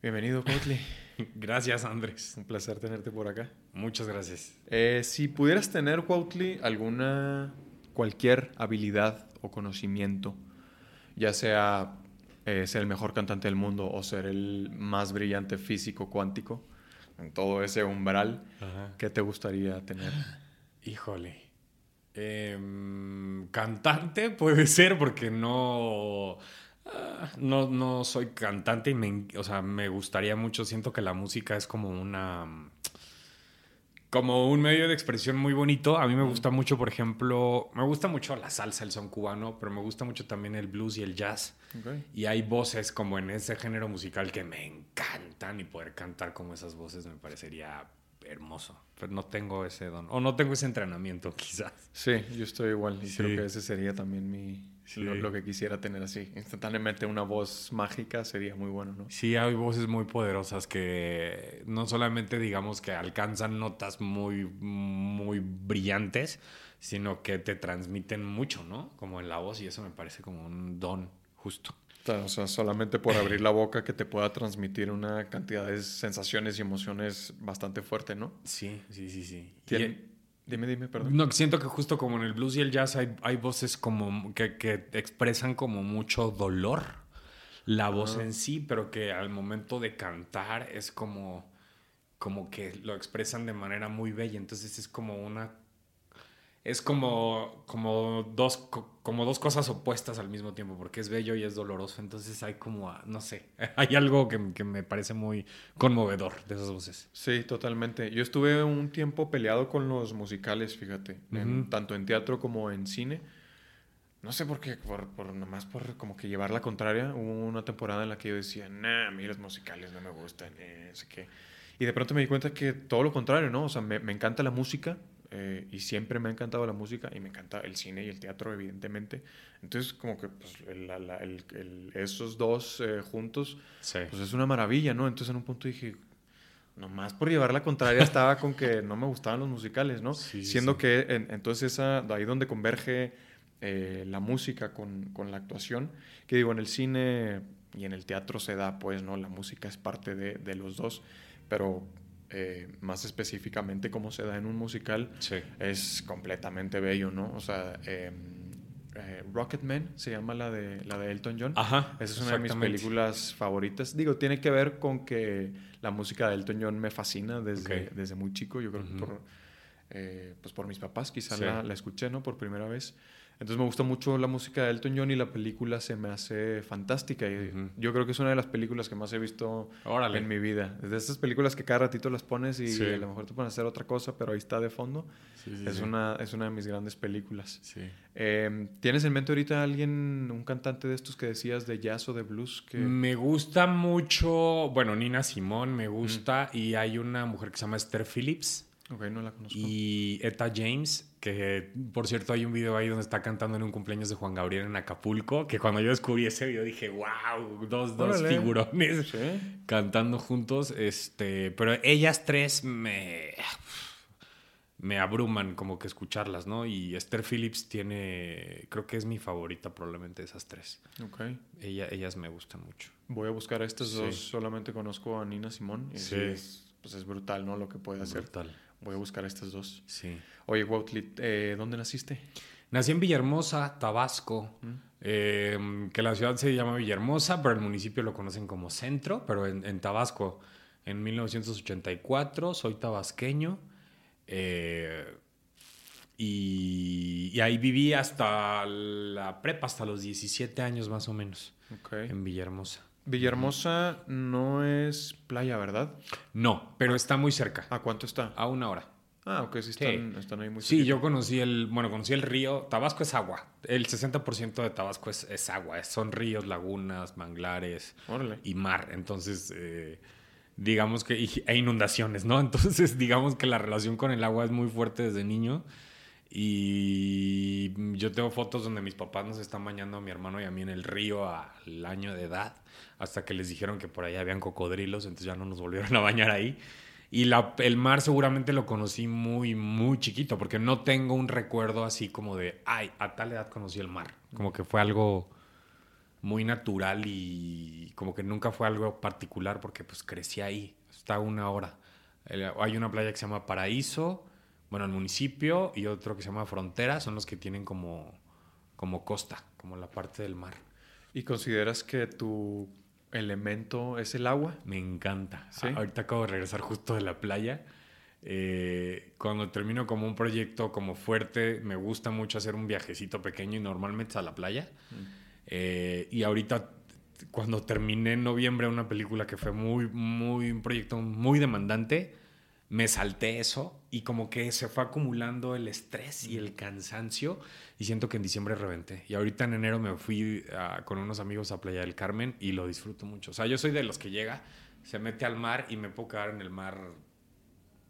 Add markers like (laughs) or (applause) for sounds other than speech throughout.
Bienvenido, Cuautli. (laughs) Gracias, Andrés. Un placer tenerte por acá. Muchas gracias. Eh, si pudieras tener, Cuautli, alguna, cualquier habilidad o conocimiento, ya sea eh, ser el mejor cantante del mundo o ser el más brillante físico cuántico, en todo ese umbral, Ajá. ¿qué te gustaría tener? (gasps) Híjole. Em, cantante puede ser porque no, no, no soy cantante y me, o sea, me gustaría mucho. Siento que la música es como una, como un medio de expresión muy bonito. A mí me gusta mucho, por ejemplo, me gusta mucho la salsa, el son cubano, pero me gusta mucho también el blues y el jazz. Y hay voces como en ese género musical que me encantan y poder cantar como esas voces me parecería hermoso. Pero no tengo ese don. O no tengo ese entrenamiento, (laughs) quizás. Sí, yo estoy igual y Sí. creo que ese sería también mi, Sí. lo, lo que quisiera tener así. Instantáneamente una voz mágica sería muy bueno, ¿no? Sí, hay voces muy poderosas que no solamente digamos que alcanzan notas muy, muy brillantes, sino que te transmiten mucho, ¿no? Como en la voz y eso me parece como un don justo. O sea, solamente por abrir la boca que te pueda transmitir una cantidad de sensaciones y emociones bastante fuerte, ¿no? Sí, sí, sí, sí. Y- Dime, dime, perdón. No, siento que justo como en el blues y el jazz hay, hay voces como que, que expresan como mucho dolor. La voz Ah. en sí, pero que al momento de cantar es como, como que lo expresan de manera muy bella. Entonces es como una. Es como, como, dos, co- como dos cosas opuestas al mismo tiempo, porque es bello y es doloroso. Entonces hay como, no sé, (laughs) hay algo que, que me parece muy conmovedor de esas voces. Sí, totalmente. Yo estuve un tiempo peleado con los musicales, fíjate, en- tanto en teatro como en cine. No sé por qué, por, por nomás por como que llevar la contraria. Hubo una temporada en la que yo decía, nah, a mí los musicales no me gustan, eh, sé qué. Y de pronto me di cuenta que todo lo contrario, ¿no? O sea, me, me encanta la música eh, y siempre me ha encantado la música y me encanta el cine y el teatro, evidentemente. Entonces, como que pues, el- la- el- el- esos dos eh, juntos Sí. pues es una maravilla, ¿no? Entonces en un punto dije, nomás por llevar la contraria estaba con que no me gustaban los musicales, ¿no? Sí, Siendo sí. que en- entonces esa, ahí donde converge eh, la música con, con la actuación, que digo, en el cine y en el teatro se da, pues, ¿no? La música es parte de, de los dos, pero eh, más específicamente como se da en un musical, Sí. es completamente bello, ¿no? O sea, eh, eh, Rocketman se llama la de, la de Elton John. Ajá. Esa es una de mis películas favoritas. Digo, tiene que ver con que la música de Elton John me fascina desde, desde muy chico. Yo creo que por, eh, pues por mis papás quizá Sí. la, la escuché, ¿no? Por primera vez. Entonces me gusta mucho la música de Elton John y la película se me hace fantástica. Y Ujú. Yo creo que es una de las películas que más he visto Órale. en mi vida. De esas películas que cada ratito las pones y Sí. a lo mejor te ponen a hacer otra cosa, pero ahí está de fondo. Sí, sí, es. Una, es una de mis grandes películas. Eh, ¿Tienes en mente ahorita alguien, un cantante de estos que decías de jazz o de blues? Que... Me gusta mucho, bueno, Nina Simón me gusta y hay una mujer que se llama Esther Phillips Ok, no la conozco. y Etta James, que por cierto hay un video ahí donde está cantando en un cumpleaños de Juan Gabriel en Acapulco, que cuando yo descubrí ese video dije, wow, dos, dos Órale. figurones Sí. cantando juntos, este, pero ellas tres me me abruman como que escucharlas, ¿no? Y Esther Phillips tiene, creo que es mi favorita probablemente de esas tres. Ok. Ella, ellas me gustan mucho. Voy a buscar a estas Sí. dos. Solamente conozco a Nina Simón. Y Sí. sí, es, pues es brutal, ¿no? Lo que puede hacer. Brutal. Voy a buscar a estas dos. Sí. Oye, Woutli, eh, ¿dónde naciste? Nací en Villahermosa, Tabasco. Mm. eh, que la ciudad se llama Villahermosa, pero el municipio lo conocen como centro, pero en, en Tabasco. En 1984 soy tabasqueño. eh, y, y ahí viví hasta la prepa, hasta los 17 años más o menos, Ok. en Villahermosa. Villahermosa no es playa, ¿verdad? No, pero está muy cerca, ¿A cuánto está? a una hora. Ah, ok, sí están, están ahí muy Sí, cerquita. yo conocí el, bueno, conocí el río. Tabasco es agua. El 60% de Tabasco es, es agua. Son ríos, lagunas, manglares Órale. y mar. Entonces, eh, digamos que, y- e inundaciones, ¿no? (laughs) Entonces, digamos que la relación con el agua es muy fuerte desde niño. Y yo tengo fotos donde mis papás nos están bañando a mi hermano y a mí en el río al año de edad, hasta que les dijeron que por ahí habían cocodrilos, entonces ya no nos volvieron a bañar ahí. Y el mar seguramente lo conocí muy, muy chiquito, porque no tengo un recuerdo así como de, ay, a tal edad conocí el mar. Como que fue algo muy natural y como que nunca fue algo particular porque pues crecí ahí, está una hora. Hay una playa que se llama Paraíso, bueno, el municipio, y otro que se llama Frontera, son los que tienen como, como costa, como la parte del mar. ¿Y consideras que tu elemento es el agua? Me encanta. Ahorita acabo de regresar justo de la playa. Eh, cuando termino como un proyecto como fuerte, me gusta mucho hacer un viajecito pequeño y normalmente a la playa. Mm. Eh, y ahorita, cuando terminé en noviembre una película que fue muy, muy, un proyecto muy demandante, me salté eso y como que se fue acumulando el estrés y el cansancio y siento que en diciembre reventé. Y ahorita en enero me fui con unos amigos a Playa del Carmen y lo disfruto mucho. O sea, yo soy de los que llega, se mete al mar y me puedo quedar en el mar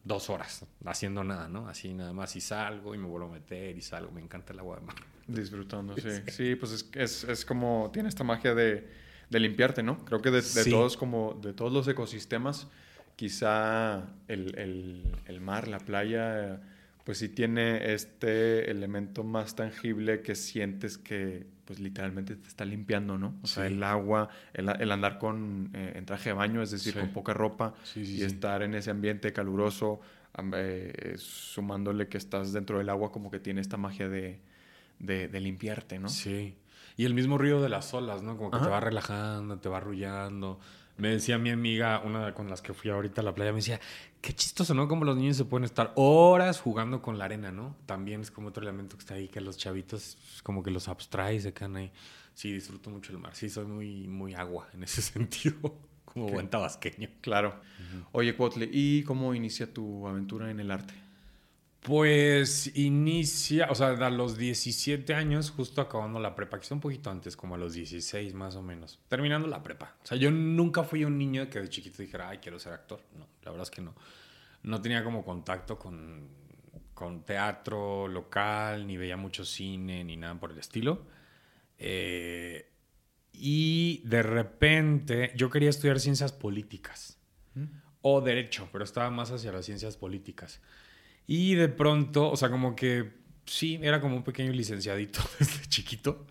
dos horas haciendo nada, ¿no? Así nada más y salgo y me vuelvo a meter y salgo. Me encanta el agua de mar. Disfrutando, (laughs) sí. Sí, pues es, es, es, como, tiene esta magia de, de limpiarte, ¿no? Creo que de, de todos, como, de todos los ecosistemas quizá el, mar, la playa, pues sí tiene este elemento más tangible que sientes que pues literalmente te está limpiando, ¿no? O sea, el agua, el, andar con, eh, en traje de baño, es decir, con poca ropa y estar en ese ambiente caluroso, eh, sumándole que estás dentro del agua, como que tiene esta magia de, de, limpiarte, ¿no? Sí. Y el mismo río de las olas, ¿no? Como que te va relajando, te va arrullando. Me decía mi amiga, una con las que fui ahorita a la playa, me decía, qué chistoso, ¿no? Como los niños se pueden estar horas jugando con la arena, ¿no? También es como otro elemento que está ahí, que los chavitos como que los abstrae y se quedan ahí. Sí, disfruto mucho el mar. Sí, soy muy, muy agua en ese (laughs) sentido, como buen tabasqueño. Claro. Oye, Cuautle, ¿y cómo inicia tu aventura en el arte? Pues inicia, o sea, a los 17 años, justo acabando la prepa, que un poquito antes, como a los 16 más o menos, terminando la prepa. O sea, yo nunca fui un niño que de chiquito dijera, ay, quiero ser actor. No, la verdad es que no. No tenía como contacto con, con teatro local, ni veía mucho cine, ni nada por el estilo. Eh, y de repente yo quería estudiar ciencias políticas ¿Mm? o derecho, pero estaba más hacia las ciencias políticas. Y de pronto, o sea, como que sí, era como un pequeño licenciadito (laughs) desde chiquito.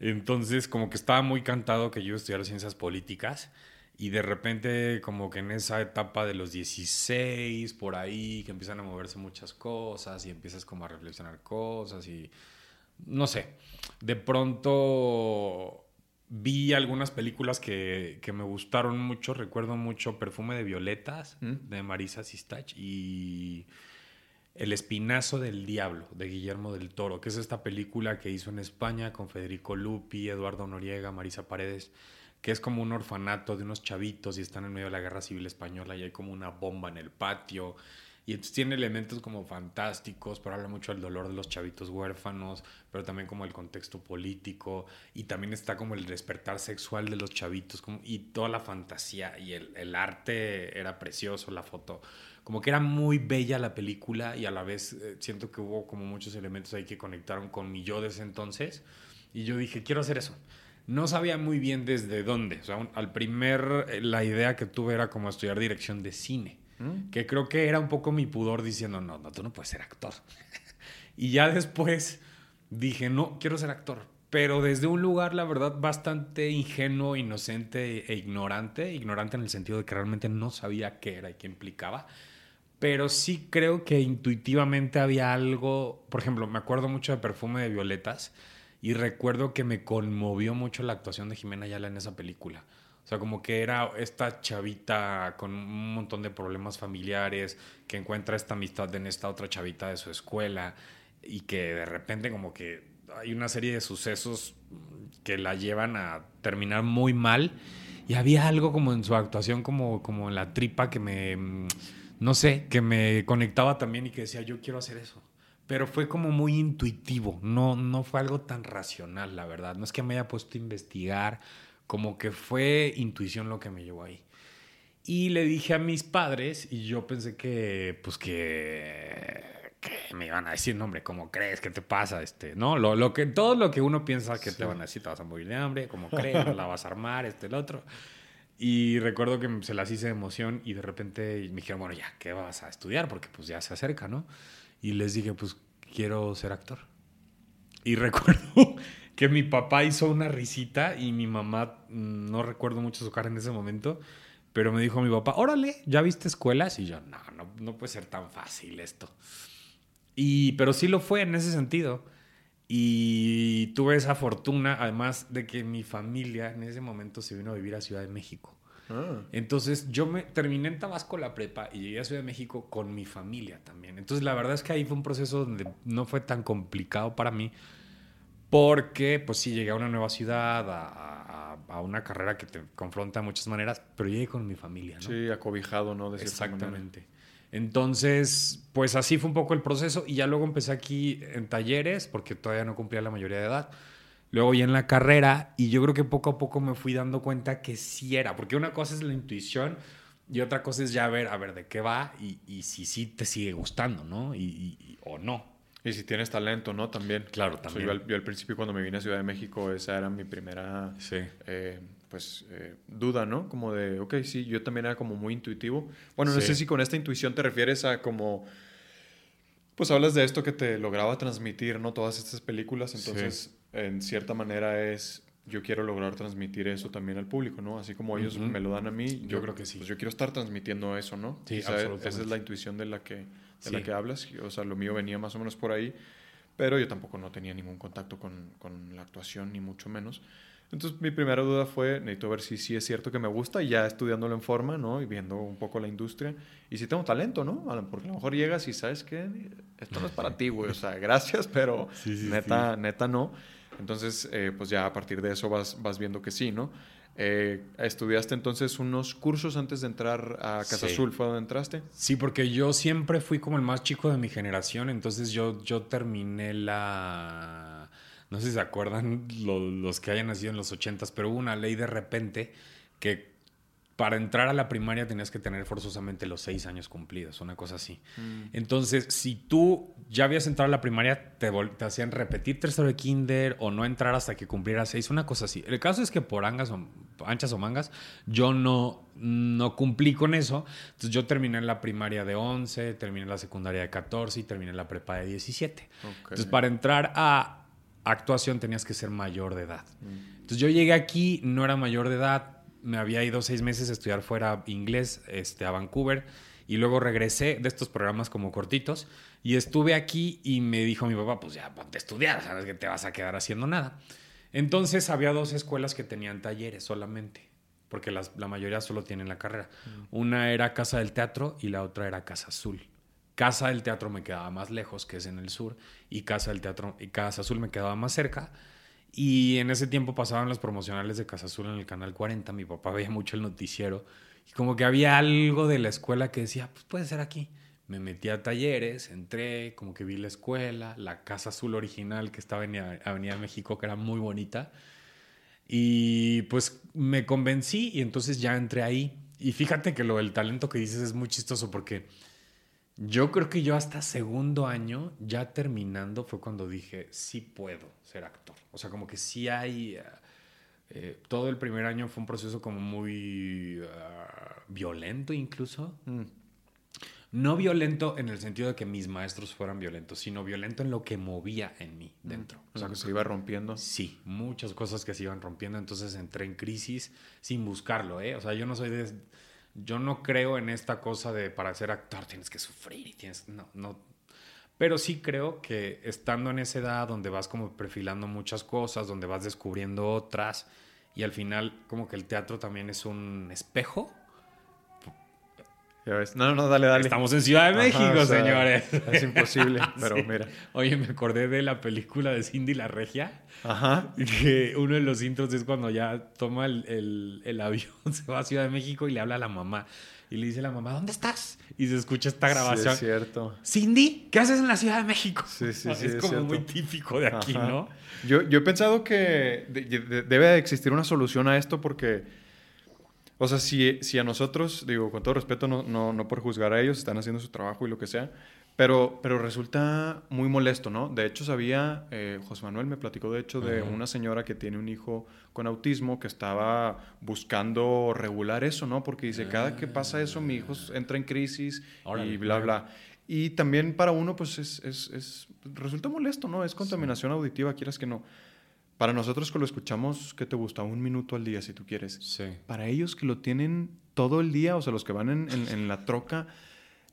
Entonces, como que estaba muy cantado que yo estudiara ciencias políticas. Y de repente, como que en esa etapa de los 16, por ahí, que empiezan a moverse muchas cosas y empiezas como a reflexionar cosas y no sé, de pronto vi algunas películas que, que me gustaron mucho. Recuerdo mucho Perfume de Violetas ¿Mm? de Marisa Sistach y el Espinazo del Diablo, de Guillermo del Toro, que es esta película que hizo en España con Federico Lupi, Eduardo Noriega, Marisa Paredes, que es como un orfanato de unos chavitos y están en medio de la Guerra Civil Española y hay como una bomba en el patio. Y entonces tiene elementos como fantásticos, pero habla mucho del dolor de los chavitos huérfanos, pero también como el contexto político, y también está como el despertar sexual de los chavitos, como, y toda la fantasía, y el, el arte era precioso, la foto como que era muy bella la película y a la vez eh, siento que hubo como muchos elementos ahí que conectaron con mi yo de entonces y yo dije, quiero hacer eso. No sabía muy bien desde dónde. O sea, al primer, eh, la idea que tuve era como estudiar dirección de cine, mm. que creo que era un poco mi pudor diciendo, no, no, tú no puedes ser actor. (laughs) y ya después dije, no, quiero ser actor. Pero desde un lugar, la verdad, bastante ingenuo, inocente e ignorante. Ignorante en el sentido de que realmente no sabía qué era y qué implicaba pero sí creo que intuitivamente había algo, por ejemplo, me acuerdo mucho de Perfume de Violetas y recuerdo que me conmovió mucho la actuación de Jimena Ayala en esa película. O sea, como que era esta chavita con un montón de problemas familiares, que encuentra esta amistad en esta otra chavita de su escuela y que de repente como que hay una serie de sucesos que la llevan a terminar muy mal y había algo como en su actuación, como, como en la tripa que me no sé, que me conectaba también y que decía, yo quiero hacer eso. Pero fue como muy intuitivo, no, no fue algo tan racional, la verdad. No es que me haya puesto a investigar, como que fue intuición lo que me llevó ahí. Y le dije a mis padres, y yo pensé que, pues que, que me iban a decir, no, hombre, ¿cómo crees? ¿Qué te pasa? Este, ¿no? Lo, lo que, todo lo que uno piensa que te van a decir, te vas a morir de hambre, ¿cómo crees? ¿No la vas a armar? Este, el otro. Y recuerdo que se las hice de emoción y de repente me dijeron, bueno, ya, ¿qué vas a estudiar? Porque pues ya se acerca, ¿no? Y les dije, pues quiero ser actor. Y (laughs) recuerdo que mi papá hizo una risita y mi mamá, mm, no recuerdo mucho su cara en ese momento, pero me dijo mi papá, órale, ¿ya viste escuelas? Y yo, no, no, no puede ser tan fácil esto. Y, pero sí lo fue en ese sentido. Y tuve esa fortuna, además de que mi familia en ese momento se vino a vivir a Ciudad de México. Ah. Entonces yo me terminé en Tabasco la prepa y llegué a Ciudad de México con mi familia también. Entonces la verdad es que ahí fue un proceso donde no fue tan complicado para mí porque pues sí llegué a una nueva ciudad, a, a- a una carrera que te confronta de muchas maneras, pero llegué con mi familia, ¿no? Sí, acobijado, ¿no? De. Exactamente. Entonces, pues así fue un poco el proceso y ya luego empecé aquí en talleres porque todavía no cumplía la mayoría de edad. Luego ya en la carrera y yo creo que poco a poco me fui dando cuenta que sí era, porque una cosa es la intuición y otra cosa es ya ver, a ver de qué va y, y si sí te sigue gustando, ¿no? Y- y- o no. Y si tienes talento, ¿no? También. Claro, O sea, también. yo, al, yo al principio cuando me vine a Ciudad de México, esa era mi primera, Sí. eh, pues, eh, duda, ¿no? Como de, ok, sí, yo también era como muy intuitivo. Bueno, no Sí. sé si con esta intuición te refieres a como, pues hablas de esto que te lograba transmitir, ¿no? Todas estas películas, entonces, en cierta manera es, yo quiero lograr transmitir eso también al público, ¿no? Así como ellos Ujú. me lo dan a mí, Yo creo que sí. Pues yo quiero estar transmitiendo eso, ¿no? Sí, Quizá absolutamente. Esa es la intuición de la que, de Sí. la que hablas. O sea, lo mío venía más o menos por ahí, pero yo tampoco no tenía ningún contacto con, con la actuación, ni mucho menos. Entonces, mi primera duda fue, necesito ver si sí es cierto que me gusta, y ya estudiándolo en forma, ¿no? Y viendo un poco la industria. Y si tengo talento, ¿no? Porque a lo mejor llegas y sabes que esto no es para (laughs) ti, güey. O sea, gracias, pero sí, neta, neta no. Entonces, eh, pues ya a partir de eso vas, vas viendo que sí, ¿no? Eh, ¿Estudiaste entonces unos cursos antes de entrar a Casa Sí. Azul? ¿Fue donde entraste? Sí, porque yo siempre fui como el más chico de mi generación, entonces yo, yo terminé la... No sé si se acuerdan lo- los que hayan nacido en los ochentas, pero hubo una ley de repente que para entrar a la primaria tenías que tener forzosamente los seis años cumplidos, una cosa así. Entonces, si tú ya habías entrado a la primaria, te, hacían repetir tercero de kinder o no entrar hasta que cumplieras seis, una cosa así. El caso es que por angas o, anchas o mangas, yo no, no cumplí con eso. Entonces, yo terminé la primaria de 11, terminé la secundaria de 14 y terminé la prepa de 17. Ok. Entonces, para entrar a actuación tenías que ser mayor de edad. Mm. Entonces, yo llegué aquí, no era mayor de edad, me había ido seis meses a estudiar fuera inglés este, a Vancouver y luego regresé de estos programas como cortitos y estuve aquí y me dijo mi papá, pues ya ponte a estudiar, sabes que te vas a quedar haciendo nada. Entonces había dos escuelas que tenían talleres solamente, porque las- la mayoría solo tienen la carrera. Una era Casa del Teatro y la otra era Casa Azul. Casa del Teatro me quedaba más lejos, que es en el sur, y Casa del Teatro y Casa Azul me quedaba más cerca. Y en ese tiempo pasaban los promocionales de Casa Azul en el canal 40. Mi papá veía mucho el noticiero. Como que había algo de la escuela que decía, pues puede ser aquí. Me metí a talleres, entré, como que vi la escuela, la Casa Azul original que estaba en Ave- Avenida México, que era muy bonita. Y pues me convencí y entonces ya entré ahí. Y fíjate que lo del talento que dices es muy chistoso porque yo creo que yo hasta segundo año, ya terminando, fue cuando dije, sí puedo ser actor. O sea, como que sí hay... eh, eh, todo el primer año fue un proceso como muy ah, violento incluso. Mm. No violento en el sentido de que mis maestros fueran violentos, sino violento en lo que movía en mí dentro. O sea, que se iba rompiendo. Sí, muchas cosas que se iban rompiendo, entonces entré en crisis sin buscarlo, ¿eh? O sea, yo no soy de... Yo no creo en esta cosa de para ser actor tienes que sufrir y tienes... No, no. Pero sí creo que estando en esa edad donde vas como perfilando muchas cosas, donde vas descubriendo otras y al final como que el teatro también es un espejo. Ya ves. No, no, dale, dale. Estamos en Ciudad de Ajá, México, o sea, señores. Es imposible, pero Sí. mira. Oye, me acordé de la película de Cindy la Regia. Ajá. que uno de los intros es cuando ya toma el, el- el avión, (laughs) se va a Ciudad de México y le habla a la mamá. Y le dice a la mamá, ¿dónde estás? Y se escucha esta grabación. Sí, es cierto. Cindy, ¿qué haces en la Ciudad de México? Sí, sí, sí, es es como cierto. muy típico de aquí, Ajá. ¿no? Yo, yo he pensado que de- de- debe existir una solución a esto porque, o sea, si, si a nosotros, digo, con todo respeto, no, no, no por juzgar a ellos, están haciendo su trabajo y lo que sea, pero, pero resulta muy molesto, ¿no? De hecho, sabía, eh, José Manuel me platicó, de hecho, de Ajá. una señora que tiene un hijo con autismo que estaba buscando regular eso, ¿no? Porque dice, cada que pasa eso, mi hijo entra en crisis Órale. y bla, bla. Y también para uno, pues, es, es, es- resulta molesto, ¿no? Es contaminación auditiva, quieras que no. Para nosotros que lo escuchamos, ¿qué te gusta? Un minuto al día, si tú quieres. Sí. Para ellos que lo tienen todo el día, o sea, los que van en, en- en la troca,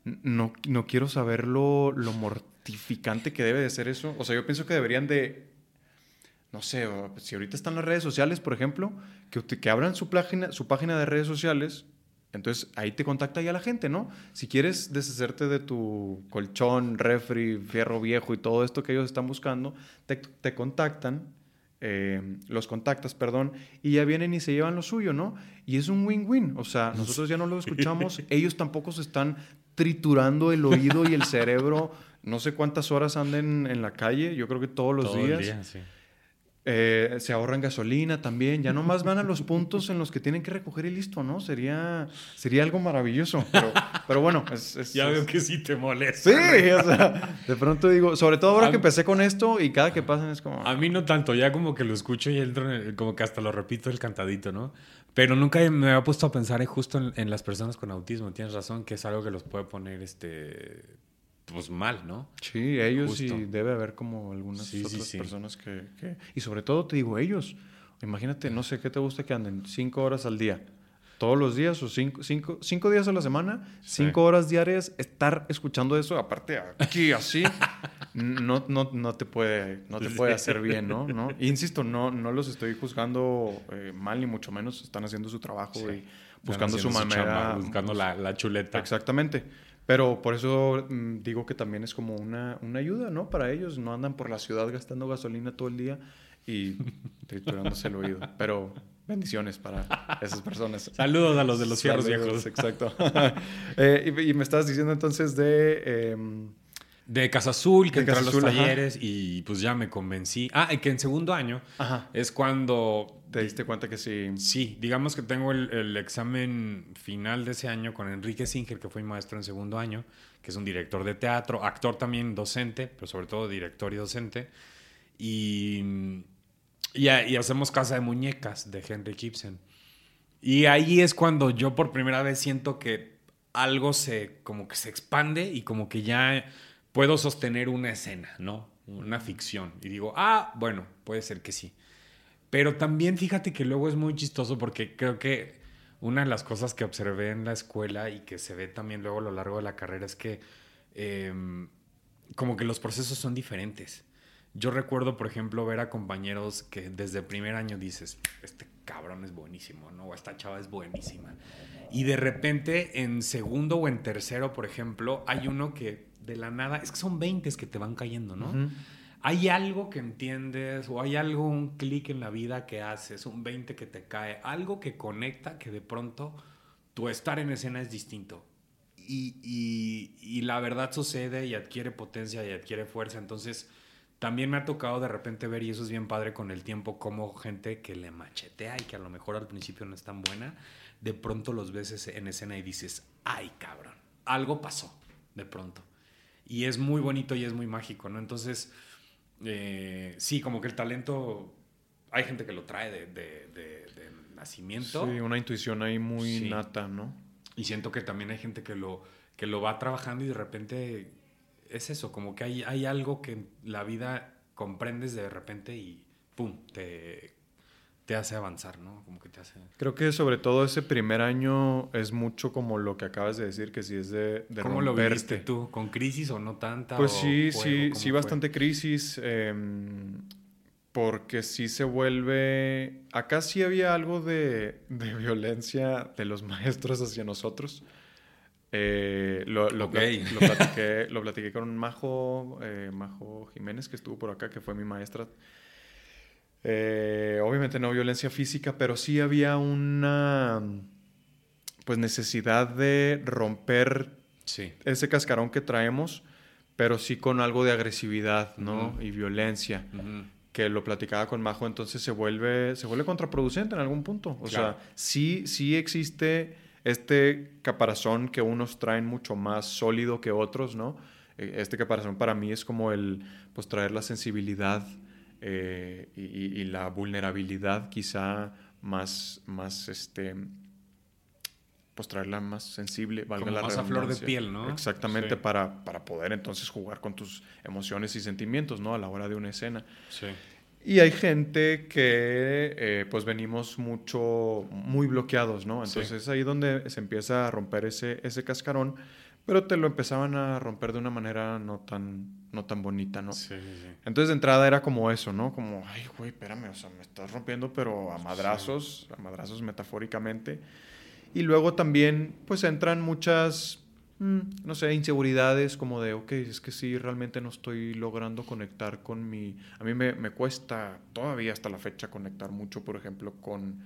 no, no quiero saber lo, lo mortificante que debe de ser eso. O sea, yo pienso que deberían de, no sé, o si ahorita están las redes sociales, por ejemplo, que, que abran su página, su página de redes sociales. Entonces ahí te contacta ya la gente, ¿no? Si quieres deshacerte de tu colchón, refri, fierro viejo y todo esto que ellos están buscando, te, te contactan, eh, los contactas, perdón, y ya vienen y se llevan lo suyo, ¿no? Y es un win-win. O sea, nosotros ya no lo (laughs) escuchamos, ellos tampoco se están triturando el oído y el cerebro. No sé cuántas horas anden en la calle, yo creo que todos los Todo el días. día, sí. Eh, se ahorran gasolina también. Ya nomás van a los puntos en los que tienen que recoger y listo, ¿no? Sería, sería algo maravilloso. Pero, pero bueno, es, es- Ya es- veo que sí te molesta. Sí, o sea, de pronto digo, sobre todo ahora A- que empecé con esto y cada que pasan es como... A mí no tanto, ya como que lo escucho y entro en el- como que hasta lo repito el cantadito, ¿no? Pero nunca me había puesto a pensar en- justo en, en las personas con autismo. Tienes razón que es algo que los puede poner, este, pues mal, ¿no? Sí, ellos y Justo. debe haber como algunas Sí, sí, otras sí. personas que, que- Y sobre todo te digo, ellos. Imagínate, no sé qué te gusta que anden cinco horas al día. Todos los días o cinco, cinco, cinco días a la semana, Sí. cinco horas diarias, estar escuchando eso, aparte aquí así, (laughs) no, no, no te puede, no te puede hacer bien, ¿no? ¿No? (laughs) Insisto, no, no los estoy juzgando eh, mal, ni mucho menos. Están haciendo su trabajo Sí. y buscando su manera. chamba, buscando la, la chuleta. Exactamente. Pero por eso mm, digo que también es como una, una ayuda, ¿no? Para ellos. No andan por la ciudad gastando gasolina todo el día y (laughs) triturándose el oído. Pero bendiciones para esas personas. (laughs) Saludos a los de los fierros viejos. Exacto. (laughs) Eh, y, y me estabas diciendo entonces de... em, De Casa Azul, que De entré a los Azul, ajá. talleres y pues ya me convencí. Ah, y que en segundo año ajá. es cuando Te diste cuenta que sí. Sí, digamos que tengo el, el examen final de ese año con Enrique Singer, que fue mi maestro en segundo año, que es un director de teatro, actor también, docente, pero sobre todo director y docente. Y, y, ha- y hacemos Casa de Muñecas de Henry Gibson. Y ahí es cuando yo por primera vez siento que algo se, como que se expande y como que ya puedo sostener una escena, ¿no? Una ficción. Y digo, ah, bueno, puede ser que sí. Pero también fíjate que luego es muy chistoso porque creo que una de las cosas que observé en la escuela y que se ve también luego a lo largo de la carrera es que em, como que los procesos son diferentes. Yo recuerdo, por ejemplo, ver a compañeros que desde el primer año dices, este cabrón es buenísimo, ¿no? O esta chava es buenísima. Y de repente en segundo o en tercero, por ejemplo, hay uno que de la nada, es que son 20 que te van cayendo, ¿no? Hay algo que entiendes o hay algo, un clic en la vida que haces, un 20 que te cae, algo que conecta que de pronto tu estar en escena es distinto. Y, y- y la verdad sucede y adquiere potencia y adquiere fuerza. Entonces, también me ha tocado de repente ver, y eso es bien padre con el tiempo, como gente que le machetea y que a lo mejor al principio no es tan buena, de pronto los ves en escena y dices, ay cabrón, algo pasó de pronto. Y es muy bonito y es muy mágico, ¿no? Entonces, eh, sí, como que el talento, hay gente que lo trae de, de- de- de nacimiento. Sí, una intuición ahí muy Sí. nata, ¿no? Y siento que también hay gente que lo, que lo va trabajando y de repente es eso, como que hay, hay algo que en la vida comprendes de repente y pum, te, te hace avanzar, ¿no? Como que te hace... Creo que sobre todo ese primer año es mucho como lo que acabas de decir, que si es de, de ¿Cómo lo viviste tú? ¿Con crisis o no tanta? Pues sí, juego? sí, ¿Cómo sí, fue? bastante crisis. eh, porque sí se vuelve. Acá sí había algo de, de violencia de los (laughs) maestros hacia nosotros. Eh, lo, lo, Ok. plat- lo platiqué, (laughs) lo platiqué con Majo, eh, Majo Jiménez, que estuvo por acá, que fue mi maestra. Eh, obviamente no violencia física, pero sí había una pues necesidad de romper Sí. ese cascarón que traemos, pero sí con algo de agresividad, ¿no? Ujú. Y violencia, Ujú. que lo platicaba con Majo, entonces se vuelve, se vuelve contraproducente en algún punto. O Claro. sea, sí, sí existe este caparazón que unos traen mucho más sólido que otros, ¿no? Eh, Este caparazón para mí es como el, pues traer la sensibilidad eh, y, la vulnerabilidad quizá más, más, este, pues traerla más sensible, valga Como la más a flor de piel, ¿no? Exactamente, Sí. para, para poder entonces jugar con tus emociones y sentimientos, ¿no? A la hora de una escena. Sí. Y hay gente que eh, pues venimos mucho, muy bloqueados, ¿no? Entonces es ahí donde se empieza a romper ese, ese cascarón, pero te lo empezaban a romper de una manera no tan, no tan bonita, ¿no? Sí, sí, sí. Entonces de entrada era como eso, ¿no? Como, ay, güey, espérame, o sea, me estás rompiendo, pero a madrazos, a madrazos metafóricamente. Y luego también, pues entran muchas, mm, no sé, inseguridades como de, ok, es que sí, realmente no estoy logrando conectar con mi... A mí me, me cuesta todavía hasta la fecha conectar mucho, por ejemplo, con,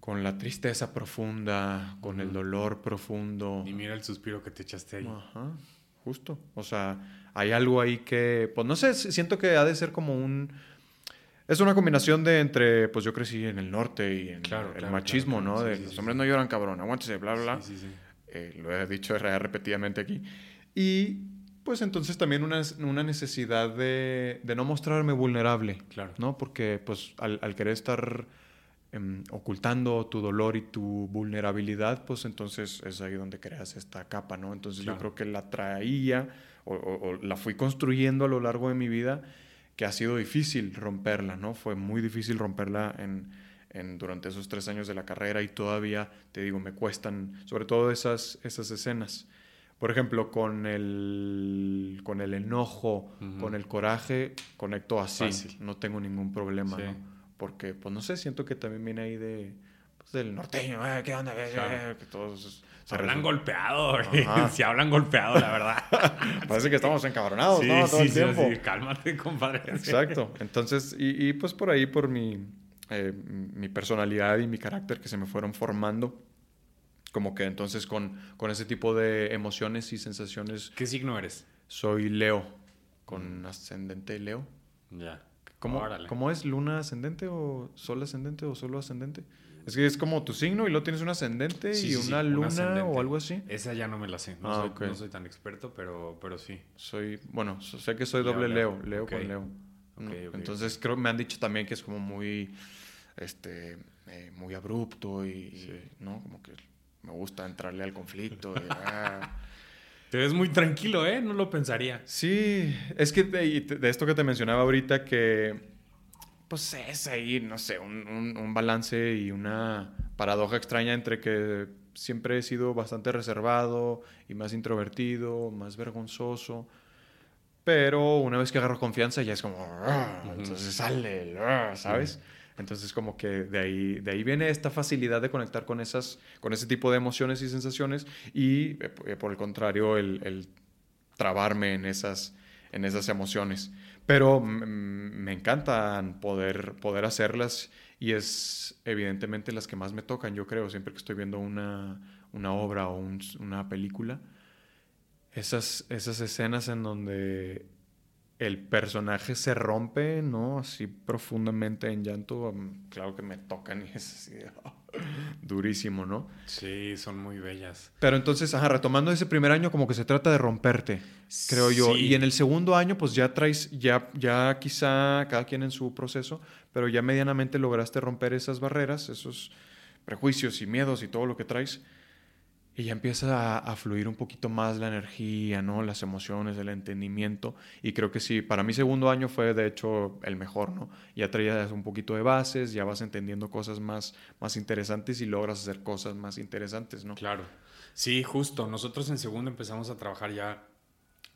con la tristeza profunda, con el dolor profundo. Y mira el suspiro que te echaste ahí. Ajá, justo. O sea, hay algo ahí que, pues no sé, siento que ha de ser como un... Es una combinación de entre, pues yo crecí en el norte y en Claro, el claro, machismo, claro, ¿no? de Sí, los sí, hombres sí. no lloran, cabrón, aguántese, bla, bla, bla. Sí, sí, sí. Eh, lo he dicho re- repetidamente aquí. Y pues entonces también una, una necesidad de, de no mostrarme vulnerable, Claro. ¿no? Porque pues al, al querer estar em, ocultando tu dolor y tu vulnerabilidad, pues entonces es ahí donde creas esta capa, ¿no? Entonces Claro. yo creo que la traía o, o- o la fui construyendo a lo largo de mi vida, que ha sido difícil romperla, ¿no? Fue muy difícil romperla en, en- durante esos tres años de la carrera y todavía, te digo, me cuestan, sobre todo esas, esas escenas. Por ejemplo, con el, con el enojo, Ujú. con el coraje, conecto así, Fácil. no tengo ningún problema, Sí. ¿no? Porque, pues no sé, siento que también viene ahí de, pues, del norteño, "Eh, ¿qué onda? Claro. eh", que todos (laughs) Se hablan golpeado. Se hablan golpeado, la verdad. (laughs) Parece que estamos encabronados, sí, ¿no? Todo sí, el sí, tiempo. sí, Cálmate, compadre. Exacto. Entonces, y, y, pues por ahí, por mi, eh, mi personalidad y mi carácter que se me fueron formando, como que entonces con, con ese tipo de emociones y sensaciones, ¿Qué signo eres? soy Leo, con ascendente Leo. Ya. ¿Cómo, Órale. ¿Cómo es? ¿Luna ascendente o sol ascendente o solo ascendente? Es que es como tu signo y luego tienes un ascendente Sí, y sí, sí, una un luna ascendente. o algo así. Esa ya no me la sé. No, Ah, soy, ok. no soy tan experto, pero, pero sí. Soy, bueno, sé que soy doble Leo. Leo, Leo Ok. con Leo. Ok, ¿no? ok, Entonces creo me han dicho también que es como muy, este, eh, muy abrupto y, Sí. ¿no? Como que me gusta entrarle al conflicto. y, (laughs) ah. Te ves muy tranquilo, ¿eh? No lo pensaría. Sí, es que de, de esto que te mencionaba ahorita que, pues es ahí, no sé, un, un- un balance y una paradoja extraña entre que siempre he sido bastante reservado y más introvertido, más vergonzoso, pero una vez que agarro confianza ya es como, "Ah", entonces sale, "Ah", ¿sabes? Entonces como que de ahí, de ahí viene esta facilidad de conectar con, esas, con ese tipo de emociones y sensaciones y eh, eh, por el contrario el, el trabarme en esas, en esas emociones. Pero me encantan poder, poder hacerlas y es evidentemente las que más me tocan, yo creo, siempre que estoy viendo una, una obra o un- una película. Esas, esas escenas en donde el personaje se rompe, ¿no? Así profundamente en llanto, claro que me tocan y (laughs) es así, de, durísimo, ¿no? Sí, son muy bellas. Pero entonces, ajá, retomando ese primer año, como que se trata de romperte, creo yo. Y en el segundo año, pues ya traes, ya, ya quizá cada quien en su proceso, pero ya medianamente lograste romper esas barreras, esos prejuicios y miedos y todo lo que traes. Y ya empieza a, fluir un poquito más la energía, ¿no? Las emociones, el entendimiento. Y creo que sí, para mi segundo año fue de hecho el mejor, ¿no? Ya traías un poquito de bases, ya vas entendiendo cosas más, más interesantes y logras hacer cosas más interesantes, ¿no? Claro. Sí, justo. Nosotros en segundo empezamos a trabajar ya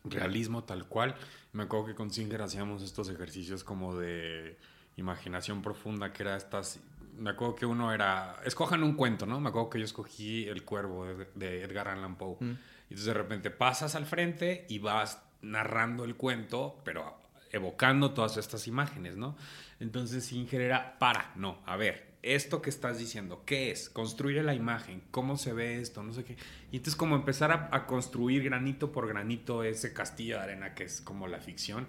realismo tal cual. Me acuerdo que con Singer hacíamos estos ejercicios como de imaginación profunda, que era estas... Me acuerdo que uno era... Escojan un cuento, ¿no? Me acuerdo que yo escogí El Cuervo de, de Edgar Allan Poe. Mm. Y entonces de repente pasas al frente y vas narrando el cuento, pero evocando todas estas imágenes, ¿no? Entonces Singer era, para, no, a ver, esto que estás diciendo, ¿qué es? Construye la imagen, ¿cómo se ve esto? No sé qué. Y entonces como empezar a, a construir granito por granito ese castillo de arena que es como la ficción.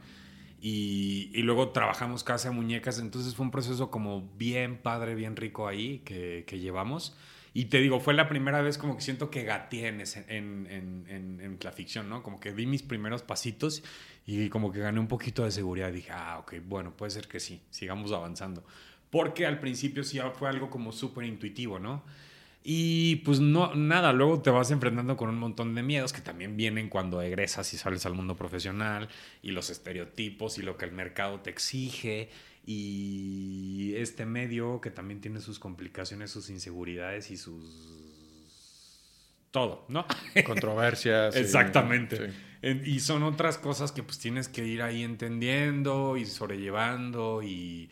Y, y luego trabajamos casa muñecas, entonces fue un proceso como bien padre, bien rico ahí que, que llevamos. Y te digo, fue la primera vez como que siento que gateé en, en, en, en la ficción, ¿no? Como que di mis primeros pasitos y como que gané un poquito de seguridad. Dije, ah, ok, bueno, puede ser que sí, sigamos avanzando. Porque al principio sí fue algo como súper intuitivo, ¿no? Y pues no, nada, luego te vas enfrentando con un montón de miedos que también vienen cuando egresas y sales al mundo profesional y los estereotipos y lo que el mercado te exige y este medio que también tiene sus complicaciones, sus inseguridades y sus... Todo, ¿no? (laughs) Controversias. y- Exactamente. sí. Y son otras cosas que pues tienes que ir ahí entendiendo y sobrellevando y,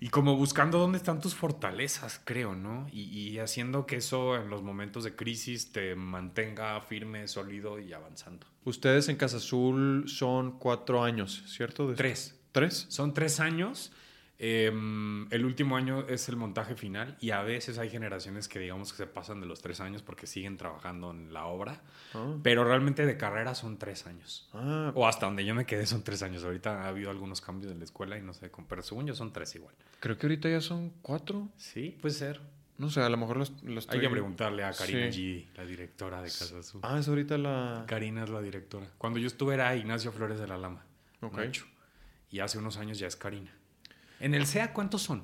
y como buscando dónde están tus fortalezas, creo, ¿no? Y, y haciendo que eso en los momentos de crisis te mantenga firme, sólido y avanzando. Ustedes en Casa Azul son cuatro años, ¿cierto? De- Tres. ¿Tres? Son tres años. Em, el último año es el montaje final y a veces hay generaciones que digamos que se pasan de los tres años porque siguen trabajando en la obra, Ah, pero realmente de carrera son tres años. Ah, O hasta donde yo me quedé son tres años. Ahorita ha habido algunos cambios en la escuela y no sé, pero según yo son tres igual. creo que ahorita ya son cuatro. Sí, puede ser. No sé, a lo mejor los, los Hay que preguntarle a Karina Sí. G, la directora de Casa Azul. Ah, es ahorita la... Karina es la directora. Cuando yo estuve era Ignacio Flores de la Lama. Ok. Nacho. Y hace unos años ya es Karina. En el SEA, ¿cuántos son?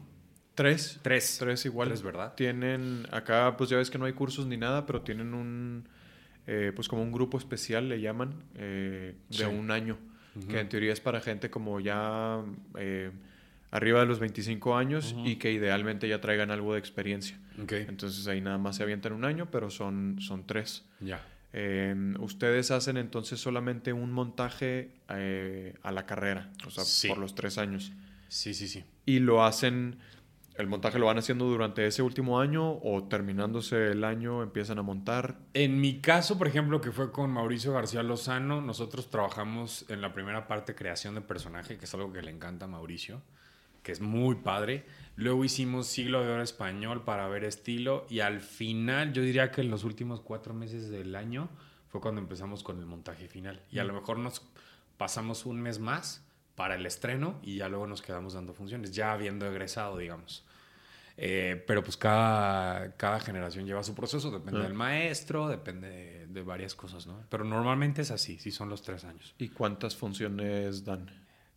Tres. Tres. Tres igual. Tres, ¿verdad? Tienen, acá pues ya ves que no hay cursos ni nada, pero tienen un, eh, pues como un grupo especial, le llaman, eh, de Sí. un año, que en teoría es para gente como ya eh, arriba de los 25 años y que idealmente ya traigan algo de experiencia. Entonces ahí nada más se avientan un año, pero son, son tres. Ya. Eh, ustedes hacen entonces solamente un montaje eh, a la carrera, o sea, Sí. por los tres años. Sí, sí, sí. Y lo hacen, el montaje lo van haciendo durante ese último año o terminándose el año empiezan a montar. En mi caso, por ejemplo, que fue con Mauricio García Lozano, nosotros trabajamos en la primera parte creación de personaje, que es algo que le encanta a Mauricio, que es muy padre. Luego hicimos Siglo de Oro Español para ver estilo y al final, yo diría que en los últimos cuatro meses del año fue cuando empezamos con el montaje final. Y a lo mejor nos pasamos un mes más para el estreno y ya luego nos quedamos dando funciones, ya habiendo egresado, digamos. Eh, pero pues cada, cada generación lleva su proceso, depende Ah. del maestro, depende de, de varias cosas, ¿no? Pero normalmente es así, sí son los tres años. ¿Y cuántas funciones dan?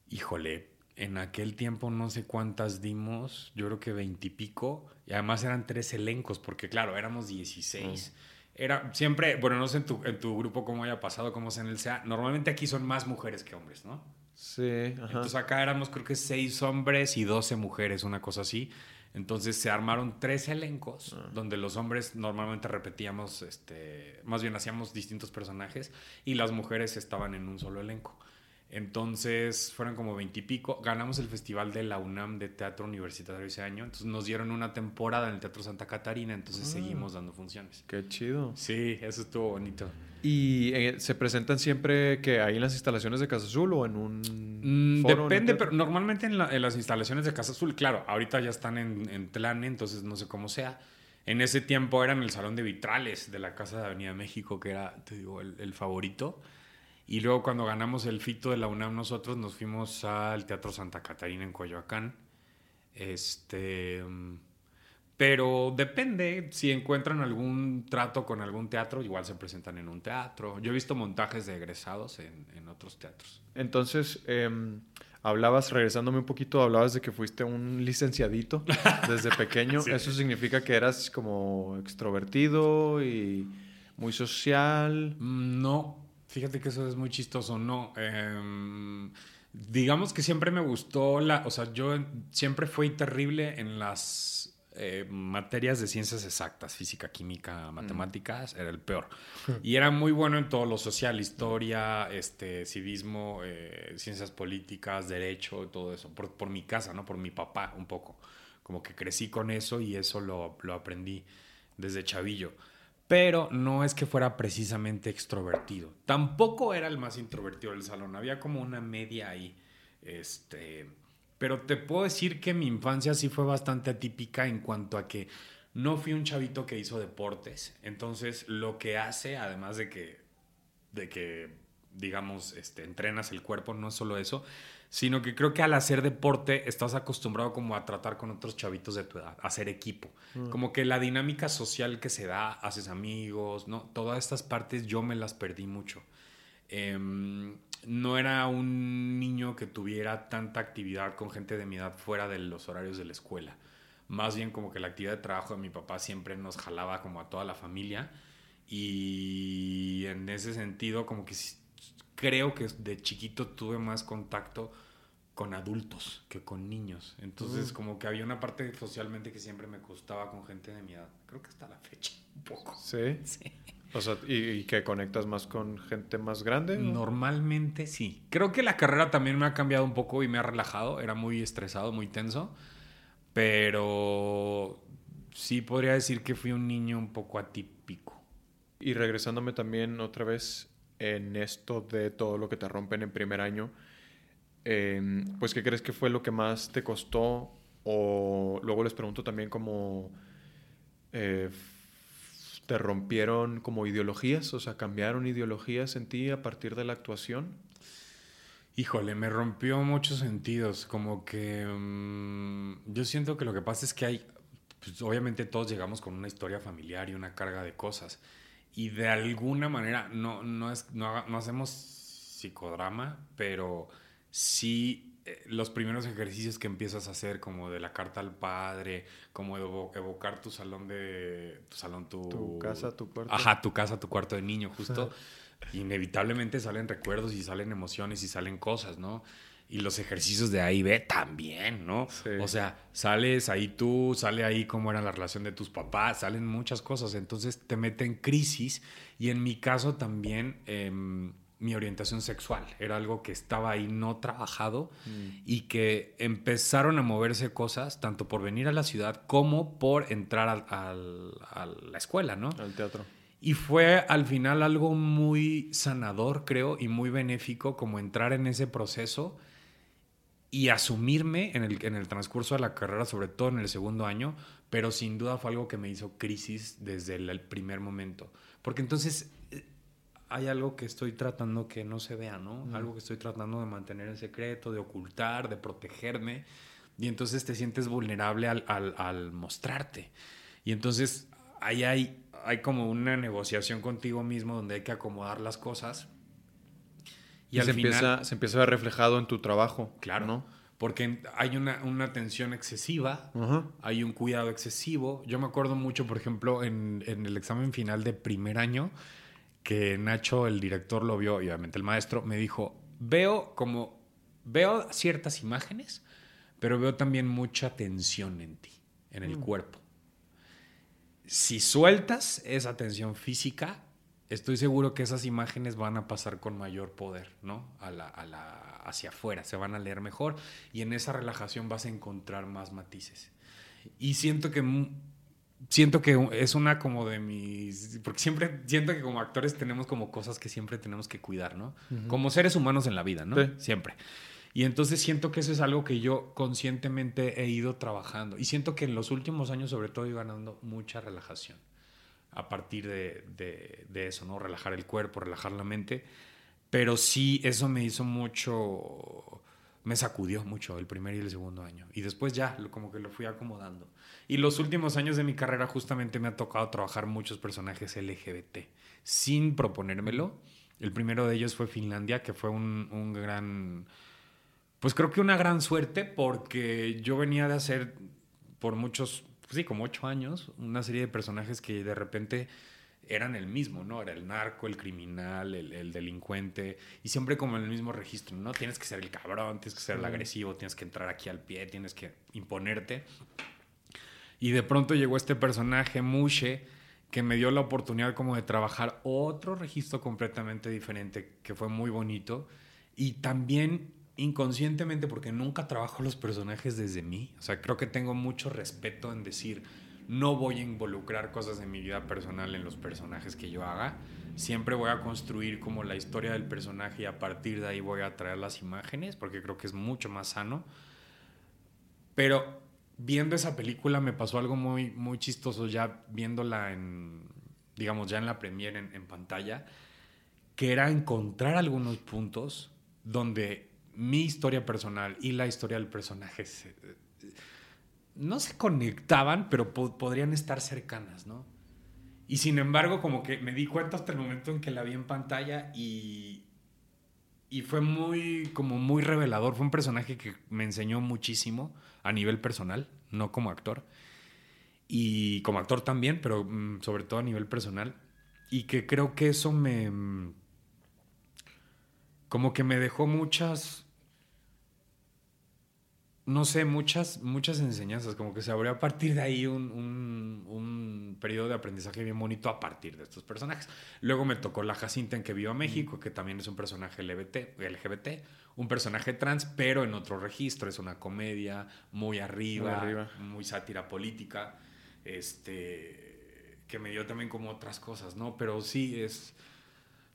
Híjole, en aquel tiempo no sé cuántas dimos, yo creo que veintipico, y, además eran tres elencos, porque claro, éramos 16. Era siempre, bueno, no sé en tu, en tu grupo cómo haya pasado, cómo sea en el SEA, normalmente aquí son más mujeres que hombres, ¿no? Sí, ajá. Entonces acá éramos creo que seis hombres y 12 mujeres, una cosa así. Entonces se armaron tres elencos Ah. donde los hombres normalmente repetíamos, este, más bien hacíamos distintos personajes y las mujeres estaban en un solo elenco. Entonces fueron como veintipico. Ganamos el festival de la UNAM de Teatro Universitario ese año. Entonces nos dieron una temporada en el Teatro Santa Catarina. Entonces Ah. seguimos dando funciones. Qué chido. Sí, eso estuvo bonito. ¿Y eh, se presentan siempre que ahí en las instalaciones de Casa Azul o en un Mm, foro, en un depende, pero normalmente en, la- en las instalaciones de Casa Azul, claro, ahorita ya están en, en Tlane, entonces no sé cómo sea. En ese tiempo era en el Salón de Vitrales de la Casa de Avenida México, que era, te digo, el, el favorito. Y luego cuando ganamos el fito de la UNAM nosotros nos fuimos al Teatro Santa Catarina en Coyoacán. Este... Pero depende, si encuentran algún trato con algún teatro, igual se presentan en un teatro. Yo he visto montajes de egresados en, en otros teatros. Entonces, em, hablabas, regresándome un poquito, hablabas de que fuiste un licenciadito desde pequeño. (laughs) Sí. ¿Eso significa que eras como extrovertido y muy social? Mm, No, fíjate que eso es muy chistoso, no. Em, digamos que siempre me gustó la, o sea, yo siempre fui terrible en las eh, materias de ciencias exactas, física, química, matemáticas, era el peor. Y era muy bueno en todo lo social, historia, este, civismo, eh, ciencias políticas, derecho, todo eso, por, por mi casa, ¿no? Por mi papá, un poco. Como que crecí con eso y eso lo, lo aprendí desde chavillo pero no es que fuera precisamente extrovertido. Tampoco era el más introvertido del salón, había como una media ahí. Este, pero te puedo decir que mi infancia sí fue bastante atípica en cuanto a que no fui un chavito que hizo deportes. Entonces, lo que hace, además de que, de que digamos, este, entrenas el cuerpo, no es solo eso, sino que creo que al hacer deporte estás acostumbrado como a tratar con otros chavitos de tu edad, a hacer equipo. Como que la dinámica social que se da, haces amigos, ¿no? Todas estas partes yo me las perdí mucho. Em, no era un niño que tuviera tanta actividad con gente de mi edad fuera de los horarios de la escuela. Más bien como que la actividad de trabajo de mi papá siempre nos jalaba como a toda la familia y en ese sentido como que creo que de chiquito tuve más contacto con adultos que con niños. Entonces, como que había una parte socialmente que siempre me costaba con gente de mi edad. Creo que hasta la fecha, (laughs) un poco. ¿Sí? Sí. O sea, ¿y, que conectas más con gente más grande? Normalmente sí. Creo que la carrera también me ha cambiado un poco y me ha relajado. Era muy estresado, muy tenso. Pero sí podría decir que fui un niño un poco atípico. Y regresándome también otra vez en esto de todo lo que te rompen en primer año, em, pues ¿qué crees que fue lo que más te costó? O luego les pregunto también cómo eh, te rompieron como ideologías, o sea, cambiaron ideologías en ti a partir de la actuación. Híjole, me rompió muchos sentidos, como que mm, yo siento que lo que pasa es que hay, pues obviamente todos llegamos con una historia familiar y una carga de cosas y de alguna manera no, no, es, no, hacemos psicodrama, pero sí eh, los primeros ejercicios que empiezas a hacer, como de la carta al padre, como evocar tu salón de. Tu salón, tu. Tu casa, tu cuarto. Ajá, tu casa, tu cuarto de niño, justo. inevitablemente salen recuerdos y salen emociones y salen cosas, ¿no? Y los ejercicios de ahí ve también, ¿no? O sea, sales ahí tú, sale ahí cómo era la relación de tus papás, salen muchas cosas, entonces te mete en crisis y en mi caso también em, mi orientación sexual era algo que estaba ahí no trabajado mm. y que empezaron a moverse cosas tanto por venir a la ciudad como por entrar a la escuela, ¿no? Al teatro. Y fue al final algo muy sanador, creo, y muy benéfico como entrar en ese proceso y asumirme en el, en el transcurso de la carrera, sobre todo en el segundo año, pero sin duda fue algo que me hizo crisis desde el, primer momento. Porque entonces eh, hay algo que estoy tratando que no se vea, ¿no? Algo que estoy tratando de mantener en secreto, de ocultar, de protegerme. Y entonces te sientes vulnerable al, al, al mostrarte. Y entonces ahí hay, hay como una negociación contigo mismo donde hay que acomodar las cosas y, se, empieza, se empieza a ver reflejado en tu trabajo. Claro. ¿no? Porque hay una, una tensión excesiva, hay un cuidado excesivo. Yo me acuerdo mucho, por ejemplo, en, en, el examen final de primer año, que Nacho, el director, lo vio, y obviamente el maestro, me dijo, veo como, veo ciertas imágenes, pero veo también mucha tensión en ti, en el mm. cuerpo. Si sueltas esa tensión física, estoy seguro que esas imágenes van a pasar con mayor poder, ¿no? A la, a la, hacia afuera, se van a leer mejor y en esa relajación vas a encontrar más matices. Y siento que siento que es una como de mis porque siempre siento que como actores tenemos como cosas que siempre tenemos que cuidar, ¿no? Como seres humanos en la vida, ¿no? Siempre. Y entonces siento que eso es algo que yo conscientemente he ido trabajando y siento que en los últimos años sobre todo he ganando mucha relajación a partir de, eso, ¿no? Relajar el cuerpo, relajar la mente. Pero sí, eso me hizo mucho, me sacudió mucho el primer y el segundo año. Y después ya, como que lo fui acomodando. Y los últimos años de mi carrera justamente me ha tocado trabajar muchos personajes LGBT, sin proponérmelo. El primero de ellos fue Finlandia, que fue un, un gran, pues creo que una gran suerte porque yo venía de hacer por muchos pues sí, como ocho años, una serie de personajes que de repente eran el mismo, ¿no? Era el narco, el criminal, el, delincuente, y siempre como en el mismo registro, ¿no? Tienes que ser el cabrón, tienes que ser el agresivo, tienes que entrar aquí al pie, tienes que imponerte. Y de pronto llegó este personaje, Mushe, que me dio la oportunidad como de trabajar otro registro completamente diferente, que fue muy bonito. Y también inconscientemente porque nunca trabajo los personajes desde mí. O sea, creo que tengo mucho respeto en decir, no voy a involucrar cosas de mi vida personal en los personajes que yo haga. Siempre voy a construir como la historia del personaje y a partir de ahí voy a traer las imágenes porque creo que es mucho más sano. Pero viendo esa película me pasó algo muy, muy chistoso ya viéndola en, digamos, ya en la premiere en, en pantalla, que era encontrar algunos puntos donde mi historia personal y la historia del personaje no se conectaban, pero podrían estar cercanas, ¿no? Y sin embargo, como que me di cuenta hasta el momento en que la vi en pantalla y, y fue muy, como muy revelador. Fue un personaje que me enseñó muchísimo a nivel personal, no como actor. Y como actor también, pero mm, sobre todo a nivel personal. Y que creo que eso me... Mm, como que me dejó muchas no sé, muchas, muchas enseñanzas, como que se abrió a partir de ahí un, un, un, periodo de aprendizaje bien bonito a partir de estos personajes. Luego me tocó la Jacinta en que vivo a México, que también es un personaje LGBT, LGBT, un personaje trans, pero en otro registro, es una comedia muy arriba, muy, arriba. muy sátira política, este, que me dio también como otras cosas, ¿no? Pero sí, es,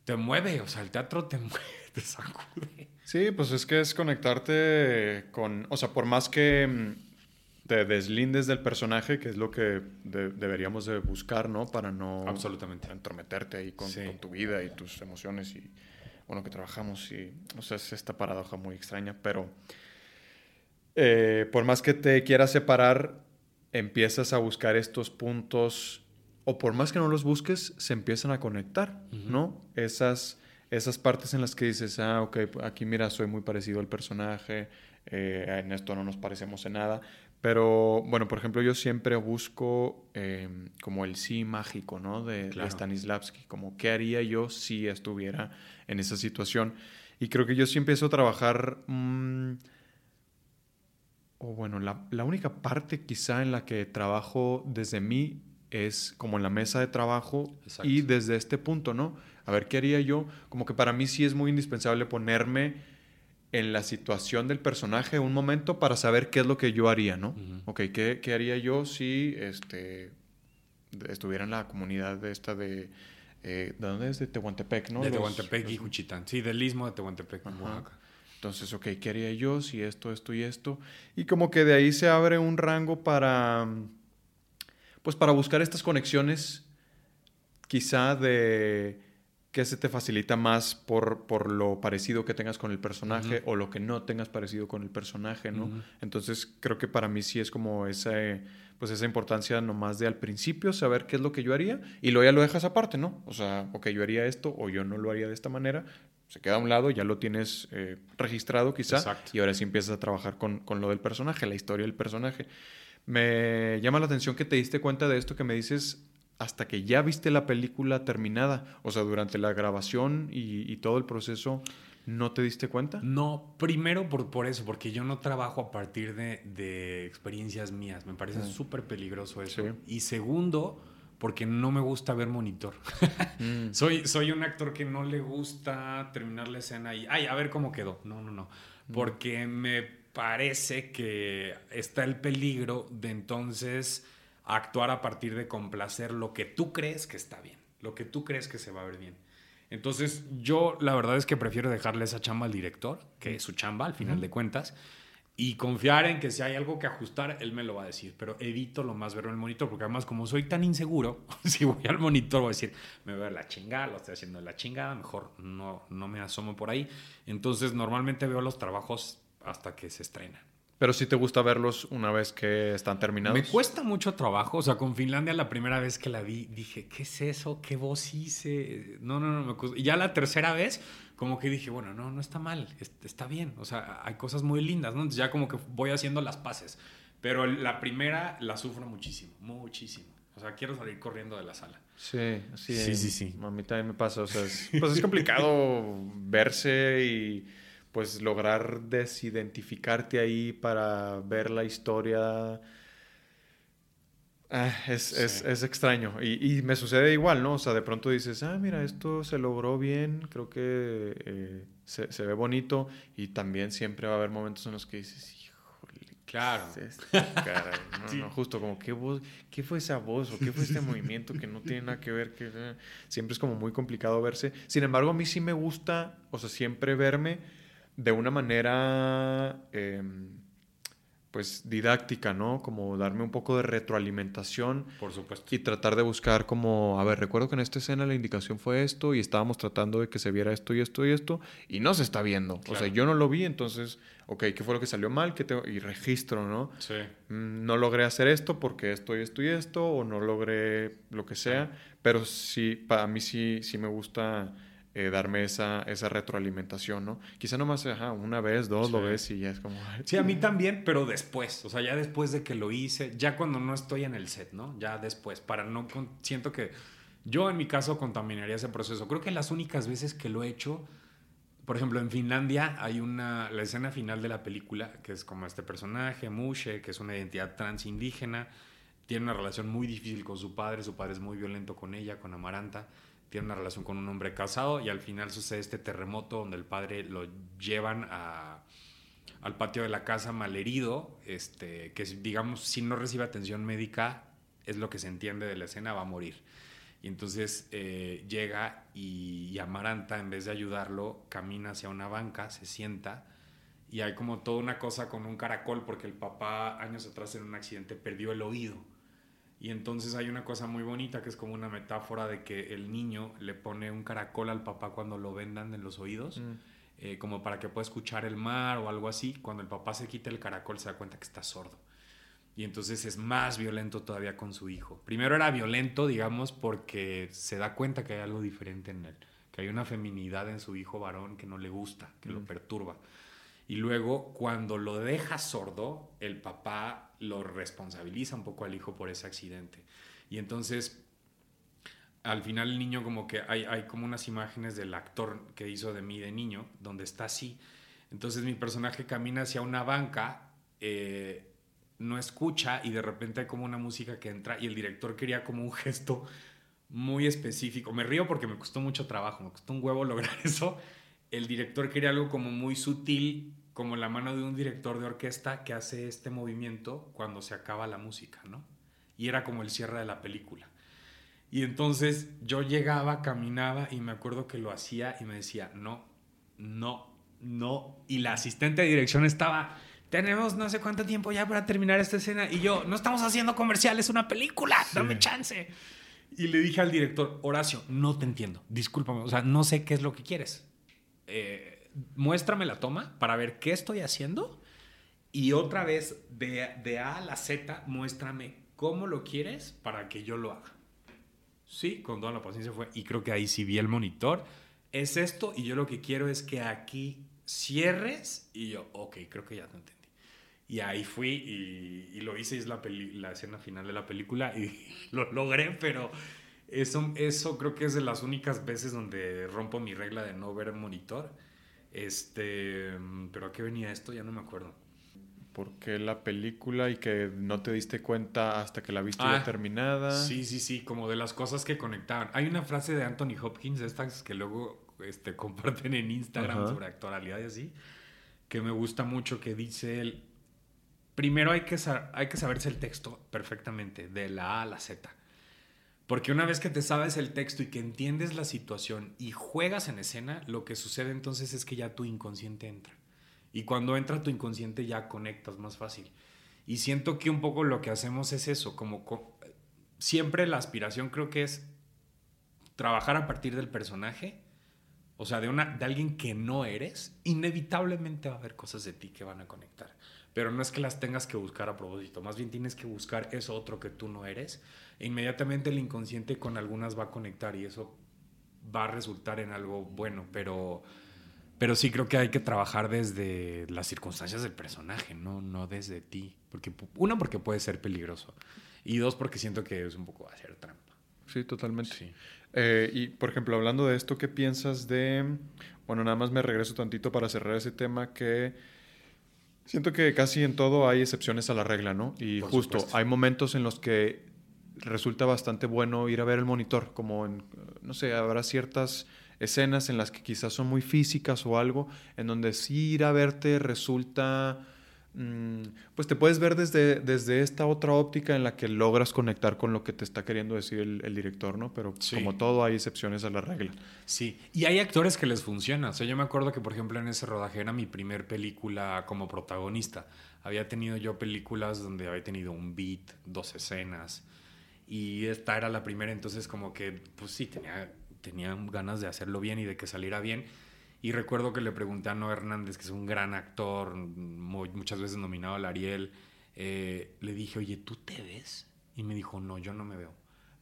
te mueve, o sea, el teatro te (laughs) mueve, te sacude. Sí, pues es que es conectarte con, o sea, por más que mm, te deslindes del personaje, que es lo que deberíamos de buscar, ¿no? Para no Absolutamente. entrometerte ahí con, tu vida y tus emociones y, bueno, que trabajamos y, o sea, es esta paradoja muy extraña, pero eh, por más que te quieras separar, empiezas a buscar estos puntos, o por más que no los busques, se empiezan a conectar, ¿no? Esas esas partes en las que dices, ah, ok, aquí mira, soy muy parecido al personaje, eh, en esto no nos parecemos en nada. Pero, bueno, por ejemplo, yo siempre busco em, como el sí mágico, ¿no? De, Stanislavski, como qué haría yo si estuviera en esa situación. Y creo que yo sí empiezo a trabajar, mm, o bueno, la, la única parte quizá en la que trabajo desde mí es como en la mesa de trabajo y desde este punto, ¿no? A ver, ¿qué haría yo? Como que para mí sí es muy indispensable ponerme en la situación del personaje un momento para saber qué es lo que yo haría, ¿no? Ok, ¿qué, ¿qué, haría yo si este, estuviera en la comunidad de esta de... Eh, ¿De dónde es? De Tehuantepec, ¿no? De Tehuantepec y Juchitán. Sí, del istmo de Tehuantepec, Entonces, ok, ¿qué haría yo si esto, esto y esto? Y como que de ahí se abre un rango para, pues para buscar estas conexiones, quizá de ¿Qué se te facilita más por, por lo parecido que tengas con el personaje o lo que no tengas parecido con el personaje, ¿no? Entonces creo que para mí sí es como esa, pues esa importancia nomás de al principio saber qué es lo que yo haría y luego ya lo dejas aparte, ¿no? O sea, ok, yo haría esto o yo no lo haría de esta manera, se queda a un lado, ya lo tienes eh, registrado quizá y ahora sí empiezas a trabajar con, con lo del personaje, la historia del personaje. Me llama la atención que te diste cuenta de esto que me dices hasta que ya viste la película terminada. O sea, durante la grabación y, todo el proceso, ¿no te diste cuenta? No, primero por, por eso, porque yo no trabajo a partir de, experiencias mías. Me parece mm. súper peligroso eso. Y segundo, porque no me gusta ver monitor. (laughs) Mm. soy, soy un actor que no le gusta terminar la escena y, ay, a ver cómo quedó. No, no, no. Mm. Porque me parece que está el peligro de entonces actuar a partir de complacer lo que tú crees que está bien, lo que tú crees que se va a ver bien. Entonces, yo la verdad es que prefiero dejarle esa chamba al director, que es su chamba al final de cuentas, y confiar en que si hay algo que ajustar, él me lo va a decir. Pero evito lo más verlo en el monitor, porque además, como soy tan inseguro, (laughs) si voy al monitor, voy a decir, me veo la chingada, lo estoy haciendo de la chingada, mejor no, no me asomo por ahí. Entonces, normalmente veo los trabajos hasta que se estrenan. Pero sí te gusta verlos una vez que están terminados. Me cuesta mucho trabajo. O sea, con Finlandia la primera vez que la vi, dije, ¿qué es eso? ¿Qué voz hice? No, no, no. Me Y ya la tercera vez, como que dije, bueno, no, no está mal. Está bien. O sea, hay cosas muy lindas, ¿no? Entonces ya como que voy haciendo las paces. Pero la primera la sufro muchísimo, muchísimo. O sea, quiero salir corriendo de la sala. Sí, sí. Sí, sí, sí. A mí también me pasa. O sea, pues es complicado (laughs) verse y pues lograr desidentificarte ahí para ver la historia ah, es, extraño. Y, me sucede igual, ¿no? O sea, de pronto dices, ah, mira, esto se logró bien, creo que eh, se, ve bonito. Y también siempre va a haber momentos en los que dices, híjole, claro. (laughs) no, justo como, ¿qué, voz, ¿qué fue esa voz o qué fue este movimiento que no tiene nada que ver? Que, eh, siempre es como muy complicado verse. Sin embargo, a mí sí me gusta, o sea, siempre verme de una manera em, pues didáctica, ¿no? Como darme un poco de retroalimentación. Por supuesto. Y tratar de buscar como, a ver, recuerdo que en esta escena la indicación fue esto y estábamos tratando de que se viera esto y esto y esto y no se está viendo. O sea, yo no lo vi, entonces, ok, ¿qué fue lo que salió mal? ¿Qué Y registro, ¿no? Sí. Mm, no logré hacer esto porque esto y esto y esto o no logré lo que sea, pero sí, para mí sí, sí me gusta eh, darme esa, esa retroalimentación, ¿no? Quizá nomás ajá, una vez, dos lo ves y ya es como... Sí, a mí también, pero después, o sea, ya después de que lo hice, ya cuando no estoy en el set, ¿no? Ya después, para no... Siento que yo en mi caso contaminaría ese proceso. Creo que las únicas veces que lo he hecho por ejemplo, en Finlandia hay una, la escena final de la película, que es como este personaje, Mushe, que es una identidad trans indígena, tiene una relación muy difícil con su padre, su padre es muy violento con ella, con Amaranta, tiene una relación con un hombre casado y al final sucede este terremoto donde el padre lo llevan a, al patio de la casa malherido, este, que digamos, si no recibe atención médica, es lo que se entiende de la escena, va a morir. Y entonces eh, llega y, Amaranta, en vez de ayudarlo, camina hacia una banca, se sienta y hay como toda una cosa con un caracol porque el papá años atrás en un accidente perdió el oído. Y entonces hay una cosa muy bonita que es como una metáfora de que el niño le pone un caracol al papá cuando lo vendan en los oídos, mm. eh, como para que pueda escuchar el mar o algo así. Cuando el papá se quita el caracol se da cuenta que está sordo. Y entonces es más violento todavía con su hijo. Primero era violento, digamos, porque se da cuenta que hay algo diferente en él, que hay una feminidad en su hijo varón que no le gusta, que lo mm. perturba. Y luego, cuando lo deja sordo, el papá lo responsabiliza un poco al hijo por ese accidente. Y entonces, al final el niño como que hay, hay como unas imágenes del actor que hizo de mí de niño, donde está así. Entonces mi personaje camina hacia una banca. Eh, no escucha y de repente hay como una música que entra y el director quería como un gesto muy específico. Me río porque me costó mucho trabajo, me costó un huevo (laughs) lograr eso. El director quería algo como muy sutil, como la mano de un director de orquesta que hace este movimiento cuando se acaba la música, ¿no? Y era como el cierre de la película. Y entonces yo llegaba, caminaba y me acuerdo que lo hacía y me decía, no, no, no. Y la asistente de dirección estaba tenemos no sé cuánto tiempo ya para terminar esta escena. Y yo, no estamos haciendo comerciales, una película, dame chance. Y le dije al director, Horacio, no te entiendo, discúlpame, o sea, no sé qué es lo que quieres. Eh, muéstrame la toma para ver qué estoy haciendo. Y otra vez, de, de A a la Z, muéstrame cómo lo quieres para que yo lo haga. Sí, con toda la paciencia fue. Y creo que ahí sí vi el monitor. Es esto y yo lo que quiero es que aquí cierres. Y yo, ok, creo que ya te entendí. Y ahí fui y, lo hice, es la, la escena final de la película y (laughs) lo logré, pero eso, eso creo que es de las únicas veces donde rompo mi regla de no ver monitor. Este, pero ¿a qué venía esto? Ya no me acuerdo. Porque la película y que no te diste cuenta hasta que la viste ya ah, terminada. Sí, sí, sí, como de las cosas que conectaban. Hay una frase de Anthony Hopkins, estas que luego este, (laughs) comparten en Instagram sobre actualidad y así, que me gusta mucho, que dice él, primero hay que, hay que saberse el texto perfectamente, de la A a la Z. Porque una vez que te sabes el texto y que entiendes la situación y juegas en escena, lo que sucede entonces es que ya tu inconsciente entra. Y cuando entra tu inconsciente ya conectas más fácil. Y siento que un poco lo que hacemos es eso, como siempre la aspiración creo que es trabajar a partir del personaje, o sea, de, una, de alguien que no eres, inevitablemente va a haber cosas de ti que van a conectar pero no es que las tengas que buscar a propósito, más bien tienes que buscar eso otro que tú no eres. E inmediatamente el inconsciente con algunas va a conectar y eso va a resultar en algo bueno, pero, pero sí creo que hay que trabajar desde las circunstancias del personaje, no, no desde ti. Porque, uno, porque puede ser peligroso y dos, porque siento que es un poco hacer trampa. Sí, totalmente. Eh, y, por ejemplo, hablando de esto, ¿qué piensas de... Bueno, nada más me regreso tantito para cerrar ese tema que Siento que casi en todo hay excepciones a la regla, ¿no? Y justo hay momentos en los que resulta bastante bueno ir a ver el monitor, como en, no sé, habrá ciertas escenas en las que quizás son muy físicas o algo, en donde sí ir a verte resulta pues te puedes ver desde, desde esta otra óptica en la que logras conectar con lo que te está queriendo decir el, director, ¿no? Pero como todo hay excepciones a la regla. Sí, y hay actores que les funciona. O sea, yo me acuerdo que, por ejemplo, en ese rodaje era mi primer película como protagonista. Había tenido yo películas donde había tenido un beat, dos escenas, y esta era la primera, entonces como que, pues sí, tenía, tenía ganas de hacerlo bien y de que saliera bien y recuerdo que le pregunté a Noé Hernández, que es un gran actor, muchas veces nominado al Ariel, eh, le dije, oye, ¿tú te ves? Y me dijo, no, yo no me veo.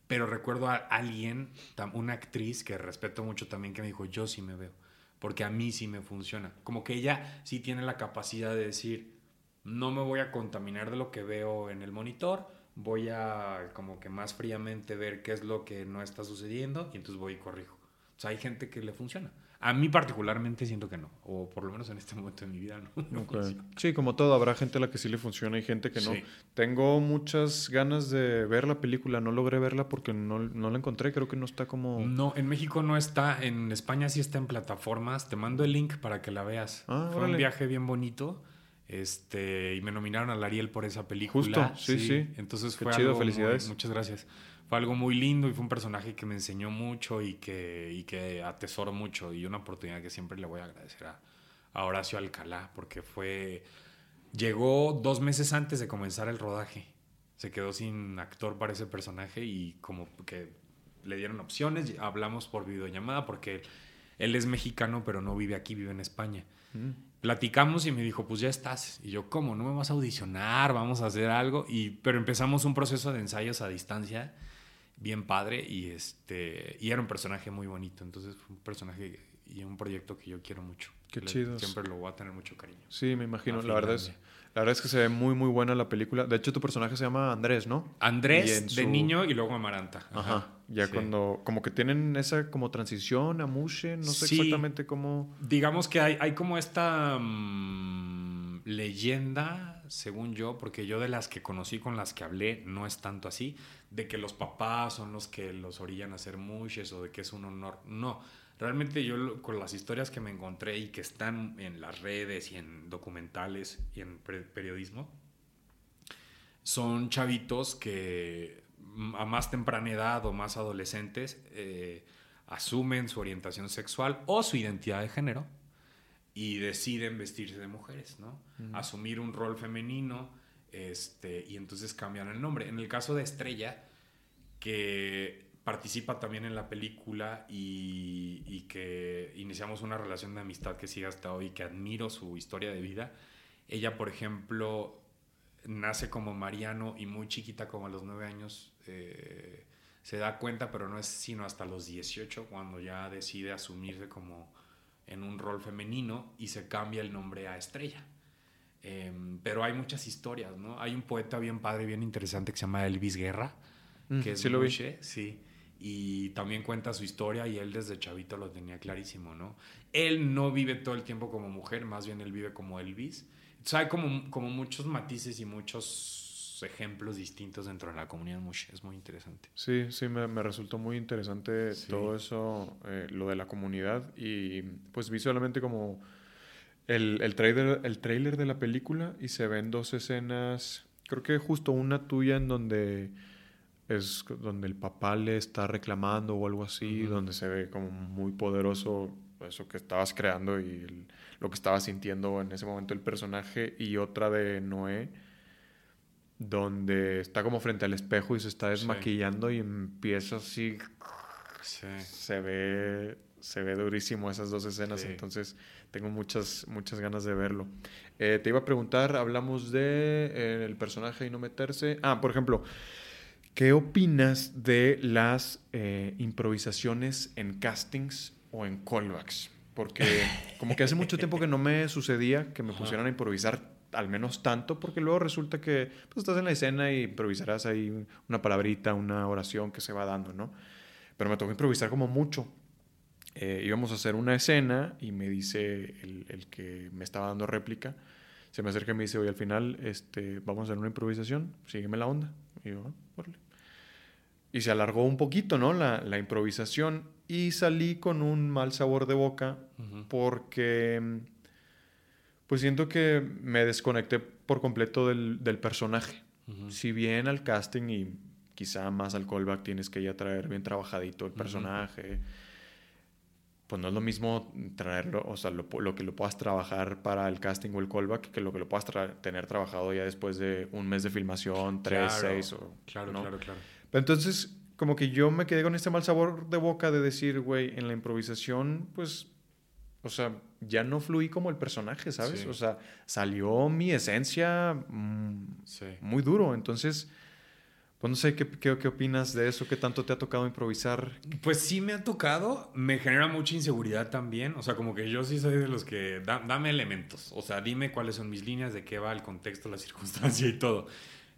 Pero recuerdo a alguien, una actriz que respeto mucho también, que me dijo, yo sí me veo, porque a mí sí me funciona. Como que ella sí tiene la capacidad de decir, no me voy a contaminar de lo que veo en el monitor, voy a como que más fríamente ver qué es lo que no está sucediendo y entonces voy y corrijo sea, hay gente que le funciona. A mí particularmente siento que no, o por lo menos en este momento de mi vida no. (laughs) no Ok. funciona. Sí, como todo, habrá gente a la que sí le funciona y gente que no. Sí. Tengo muchas ganas de ver la película, no logré verla porque no, no la encontré, creo que no está como... No, en México no está, en España sí está en plataformas. Te mando el link para que la veas. Ah, Fue un viaje bien bonito. Este, y me nominaron al Ariel por esa película. Justo, sí, sí. Entonces Qué fue chido, algo muy- felicidades. muchas gracias. Fue algo muy lindo y fue un personaje que me enseñó mucho y que, y que atesoro mucho. Y una oportunidad que siempre le voy a agradecer a, a Horacio Alcalá, porque fue. Llegó dos meses antes de comenzar el rodaje. Se quedó sin actor para ese personaje y como que le dieron opciones. Hablamos por videollamada porque él es mexicano, pero no vive aquí, vive en España. Mm. Platicamos y me dijo, pues ya estás. Y yo, ¿cómo? ¿No me vas a audicionar? ¿Vamos a hacer algo? Y, pero empezamos un proceso de ensayos a distancia bien padre y, este, y era un personaje muy bonito. Entonces fue un personaje y un proyecto que yo quiero mucho. Qué Le- chidos. Siempre lo voy a tener mucho cariño. Sí, me imagino. La verdad, es, la verdad es que se ve muy, muy buena la película. De hecho, tu personaje se llama Andrés, ¿no? Andrés de niño y luego Amaranta. Ajá. Ya Sí. cuando... Como que tienen esa como transición a Mushe, no sé Sí. exactamente cómo... Digamos que hay, hay como esta mm, leyenda, según yo, porque yo de las que conocí con las que hablé no es tanto así, de que los papás son los que los orillan a hacer mushes o de que es un honor. No, realmente yo con las historias que me encontré y que están en las redes y en documentales y en periodismo, son chavitos que a más temprana edad o más adolescentes eh, asumen su orientación sexual o su identidad de género y deciden vestirse de mujeres, ¿no? Asumir un rol femenino este, y entonces cambian el nombre. En el caso de Estrella, que participa también en la película y, y que iniciamos una relación de amistad que sigue hasta hoy, que admiro su historia de vida. Ella, por ejemplo, nace como Mariano y muy chiquita, como a los nueve años, eh, se da cuenta, pero no es sino hasta los 18 cuando ya decide asumirse como en un rol femenino y se cambia el nombre a Estrella. Em, pero hay muchas historias, ¿no? Hay un poeta bien padre, bien interesante que se llama Elvis Guerra, Mm, que es sí lo vi. Sí. Y también cuenta su historia y él desde chavito lo tenía clarísimo, ¿no? Él no vive todo el tiempo como mujer, más bien él vive como Elvis. Entonces hay como, como muchos matices y muchos ejemplos distintos dentro de la comunidad. Es muy interesante. Sí, sí, me, me resultó muy interesante Sí. todo eso, eh, lo de la comunidad y pues vi solamente como el, el, trailer, el trailer de la película y se ven dos escenas, creo que justo una tuya en donde es donde el papá le está reclamando o algo así, donde se ve como muy poderoso eso que estabas creando y el- lo que estaba sintiendo en ese momento el personaje y otra de Noé donde está como frente al espejo y se está Sí. desmaquillando y empieza así Sí. se ve se ve durísimo esas dos escenas Sí. entonces tengo muchas muchas ganas de verlo Eh, te iba a preguntar hablamos de eh, el personaje y no meterse ah por ejemplo qué opinas de las eh, improvisaciones en castings o en callbacks porque como que hace mucho tiempo que no me sucedía que me pusieran a improvisar al menos tanto, porque luego resulta que pues, estás en la escena y improvisarás ahí una palabrita, una oración que se va dando, ¿no? Pero me tocó improvisar como mucho. Eh, íbamos a hacer una escena y me dice el, el que me estaba dando réplica, se me acerca y me dice, oye, al final este, vamos a hacer una improvisación, sígueme la onda. Y yo, "Ah, órale". Y se alargó un poquito, ¿no? La, la improvisación y salí con un mal sabor de boca porque mm, pues siento que me desconecté por completo del, del personaje. Si bien al casting y quizá más al callback tienes que ya traer bien trabajadito el personaje, pues no es lo mismo traerlo, o sea, lo, lo que lo puedas trabajar para el casting o el callback que lo que lo puedas tra- tener trabajado ya después de un mes de filmación, tres, Claro, seis o... Claro, ¿no? claro, claro. Pero entonces, como que yo me quedé con este mal sabor de boca de decir, güey, en la improvisación, pues, o sea, ya no fluí como el personaje, ¿sabes? Sí. O sea, salió mi esencia mm, Sí. muy duro. Entonces, pues no sé, ¿qué, qué, qué opinas de eso? ¿Qué tanto te ha tocado improvisar? Pues sí me ha tocado, me genera mucha inseguridad también, o sea, como que yo sí soy de los que da- dame elementos, o sea, dime cuáles son mis líneas, de qué va el contexto, la circunstancia y todo.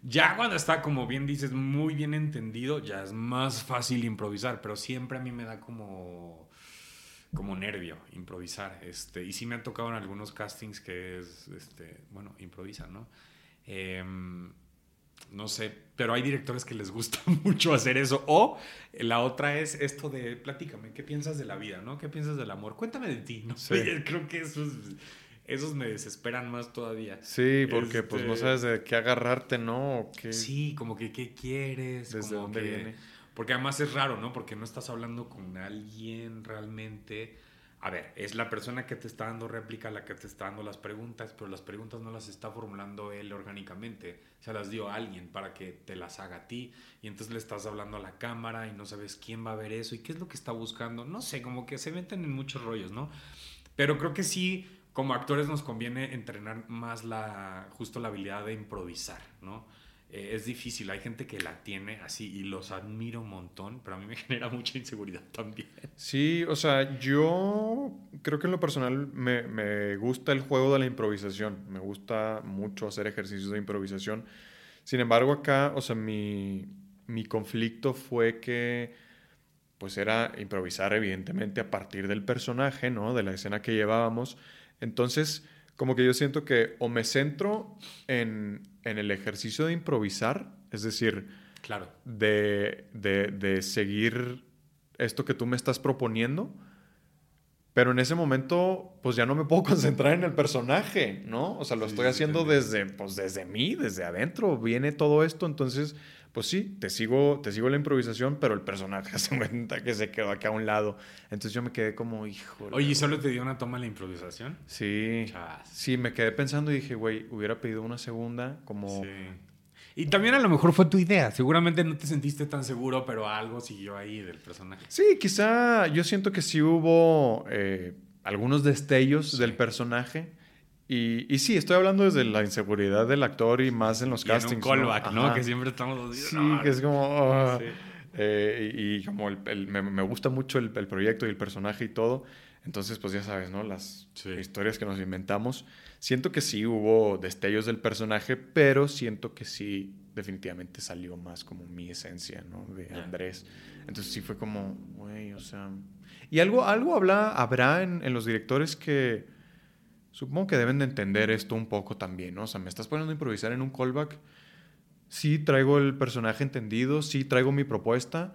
Ya cuando está, como bien dices, muy bien entendido, ya es más fácil improvisar, pero siempre a mí me da como como nervio improvisar. Este, y sí me han tocado en algunos castings que es, este, bueno, improvisa, ¿no? Em, no sé, pero hay directores que les gusta (laughs) mucho hacer eso. O la otra es esto de, platícame, ¿qué piensas de la vida, no? ¿Qué piensas del amor? Cuéntame de ti, ¿no? sé (laughs) Creo que esos, esos me desesperan más todavía. Sí, porque pues no este sabes de qué agarrarte, ¿no? Sí, como que qué quieres. ¿Desde dónde viene? Porque además es raro, ¿no? Porque no estás hablando con alguien realmente a ver, es la persona que te está dando réplica la que te está dando las preguntas, pero las preguntas no las está formulando él orgánicamente, se las dio a alguien para que te las haga a ti y entonces le estás hablando a la cámara y no sabes quién va a ver eso y qué es lo que está buscando, no sé, como que se meten en muchos rollos, ¿no? Pero creo que sí, como actores nos conviene entrenar más la, justo la habilidad de improvisar, ¿no? Eh, es difícil. Hay gente que la tiene así y los admiro un montón, pero a mí me (laughs) genera mucha inseguridad también. Sí, o sea, yo creo que en lo personal me, me gusta el juego de la improvisación. Me gusta mucho hacer ejercicios de improvisación. Sin embargo, acá, o sea, mi, mi conflicto fue que pues era improvisar evidentemente a partir del personaje, ¿no? De la escena que llevábamos. Entonces, como que yo siento que o me centro en, el ejercicio de improvisar, es decir, claro. de, de, seguir esto que tú me estás proponiendo, pero en ese momento, pues ya no me puedo (laughs) concentrar en el personaje, ¿no? O sea, lo estoy haciendo desde, pues desde mí, desde adentro, viene todo esto, entonces pues sí, te sigo, te sigo la improvisación, pero el personaje (laughs) se cuenta que se quedó acá a un lado. Entonces yo me quedé como, hijo. Oye, ¿y solo te dio una toma la improvisación? Sí. Sí, me quedé pensando y dije, güey, hubiera pedido una segunda, como. Sí. Y también a lo mejor fue tu idea. Seguramente no te sentiste tan seguro, pero algo siguió ahí del personaje. Sí, quizá yo siento que sí hubo eh, algunos destellos del personaje y, y, sí, estoy hablando desde la inseguridad del actor y más en los castings. En un callback, ¿no? Que siempre estamos... Sí, que es como... Ah, eh, y, como el, me, me, gusta mucho el, el, proyecto y el personaje y todo. Entonces, pues ya sabes, ¿no? Las historias que nos inventamos. Siento que sí hubo destellos del personaje, pero siento que sí definitivamente salió más como mi esencia, ¿no? De Andrés. Entonces sí fue como, güey, o sea... Y algo, algo habla, habrá en, en los directores que Supongo que deben de entender esto un poco también, ¿no? O sea, me estás poniendo a improvisar en un callback. Sí traigo el personaje entendido, sí traigo mi propuesta,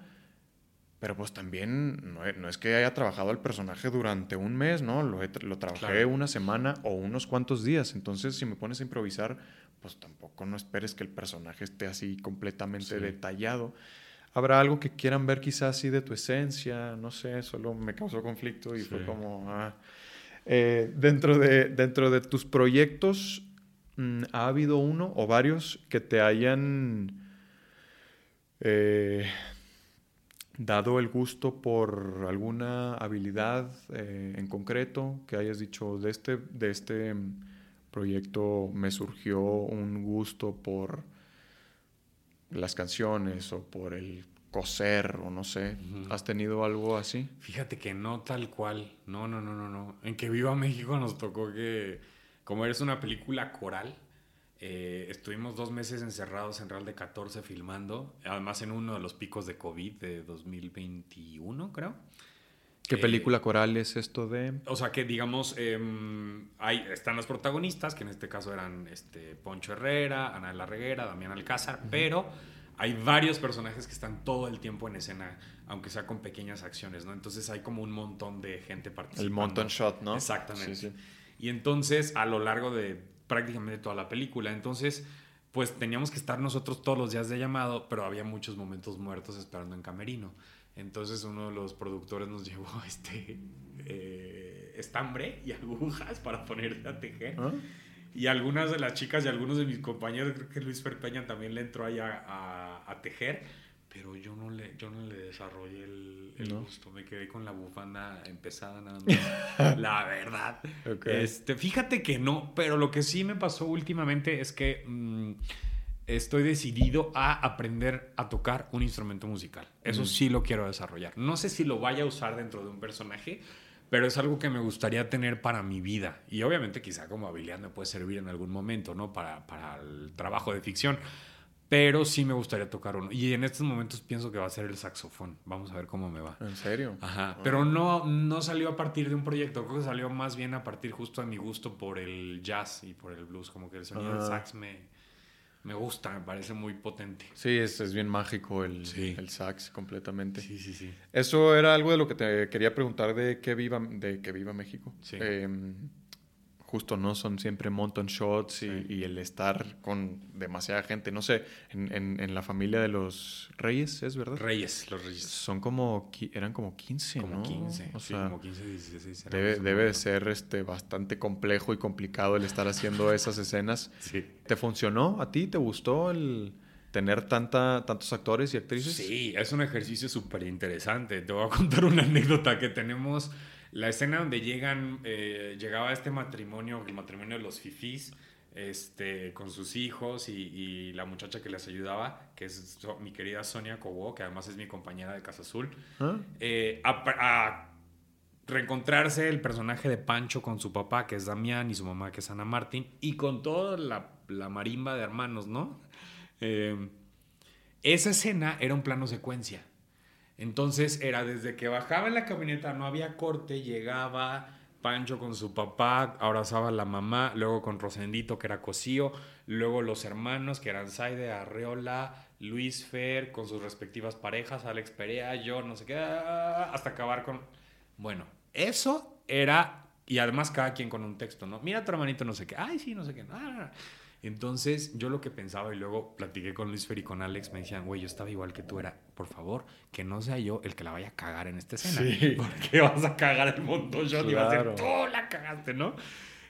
pero pues también no, es que haya trabajado el personaje durante un mes, ¿no? Lo, lo trabajé una semana o unos cuantos días. Entonces, si me pones a improvisar, pues tampoco no esperes que el personaje esté así completamente detallado. Habrá algo que quieran ver quizás así de tu esencia, no sé, solo me causó conflicto y fue como... Ah, eh, dentro, de, dentro de tus proyectos, mm, ¿ha habido uno o varios que te hayan eh, dado el gusto por alguna habilidad eh, en concreto que hayas dicho de este, de este proyecto me surgió un gusto por las canciones o por el coser o no sé. ¿Has tenido algo así? Fíjate que no tal cual. No, no, no, no, no. En que Viva México nos tocó que, como eres una película coral, eh, estuvimos dos meses encerrados en Real de 14 filmando, además en uno de los picos de COVID de 2021, creo. ¿Qué eh, película coral es esto de...? O sea, que digamos, em, ahí están los protagonistas, que en este caso eran este, Poncho Herrera, Ana de la Reguera, Damián Alcázar, pero hay varios personajes que están todo el tiempo en escena, aunque sea con pequeñas acciones, ¿no? Entonces hay como un montón de gente participando. El montón shot, ¿no? Exactamente. Y entonces, a lo largo de prácticamente toda la película, entonces, pues teníamos que estar nosotros todos los días de llamado, pero había muchos momentos muertos esperando en camerino. Entonces uno de los productores nos (laughs) llevó este eh, estambre y agujas para ponerse a tejer. ¿Ah? Y algunas de las chicas y algunos de mis compañeros, creo que Luis Ferpeña también le entró ahí a, a, tejer, pero yo no le, yo no le desarrollé el, el gusto. Me quedé con la bufanda empezada nada más. (laughs) la verdad. Este, fíjate que no, pero lo que sí me pasó últimamente es que mm, estoy decidido a aprender a tocar un instrumento musical. Eso sí lo quiero desarrollar. No sé si lo vaya a usar dentro de un personaje, pero es algo que me gustaría tener para mi vida. Y obviamente quizá como habilidad me puede servir en algún momento, ¿no? Para, para el trabajo de ficción. Pero sí me gustaría tocar uno. Y en estos momentos pienso que va a ser el saxofón. Vamos a ver cómo me va. ¿En serio? Ajá. Pero no, no salió a partir de un proyecto. Creo que salió más bien a partir justo de mi gusto por el jazz y por el blues. Como que el sonido del Ah. sax me, me gusta, me parece muy potente. Sí, es, es bien mágico el, Sí. el sax completamente. Sí, sí, sí. Eso era algo de lo que te quería preguntar de que viva, de que viva México. Sí. Em, justo, ¿no? Son siempre mountain shots y, Sí. y el estar con demasiada gente. No sé, en, en- en la familia de los reyes, ¿es verdad? Reyes, los Reyes. Son como, eran como 15, Como ¿no? 15. O sí, sea, como 15, 16. era debe, debe de ser este, bastante complejo y complicado el estar haciendo esas escenas. (laughs) Sí. ¿Te funcionó a ti? ¿Te gustó el tener tanta, tantos actores y actrices? Sí, es un ejercicio súper interesante. Te voy a contar una anécdota que tenemos. La escena donde llegan, eh, llegaba este matrimonio, el matrimonio de los fifís, este, con sus hijos y, y la muchacha que les ayudaba, que es so- mi querida Sonia Cobo, que además es mi compañera de Casa Azul, ¿Ah? eh, a, a reencontrarse el personaje de Pancho con su papá, que es Damián, y su mamá, que es Ana Martín, y con toda la, la marimba de hermanos, ¿no? Eh, esa escena era un plano secuencia. Entonces era desde que bajaba en la camioneta, no había corte, llegaba Pancho con su papá, abrazaba a la mamá, luego con Rosendito, que era Cosío, luego los hermanos, que eran Saide, Arreola, Luis Fer, con sus respectivas parejas, Alex Perea, yo, no sé qué, hasta acabar con... Bueno, eso era... Y además cada quien con un texto, ¿no? Mira tu hermanito, no sé qué. Ay, sí, no sé qué. Ah, entonces, yo lo que pensaba y luego platiqué con Luis Fer y con Alex, me decían, güey, yo estaba igual que tú, era, por favor, que no sea yo el que la vaya a cagar en esta escena. Sí. (laughs) Porque vas a cagar el montón shot y vas a Claro. decir, tú la cagaste, ¿no?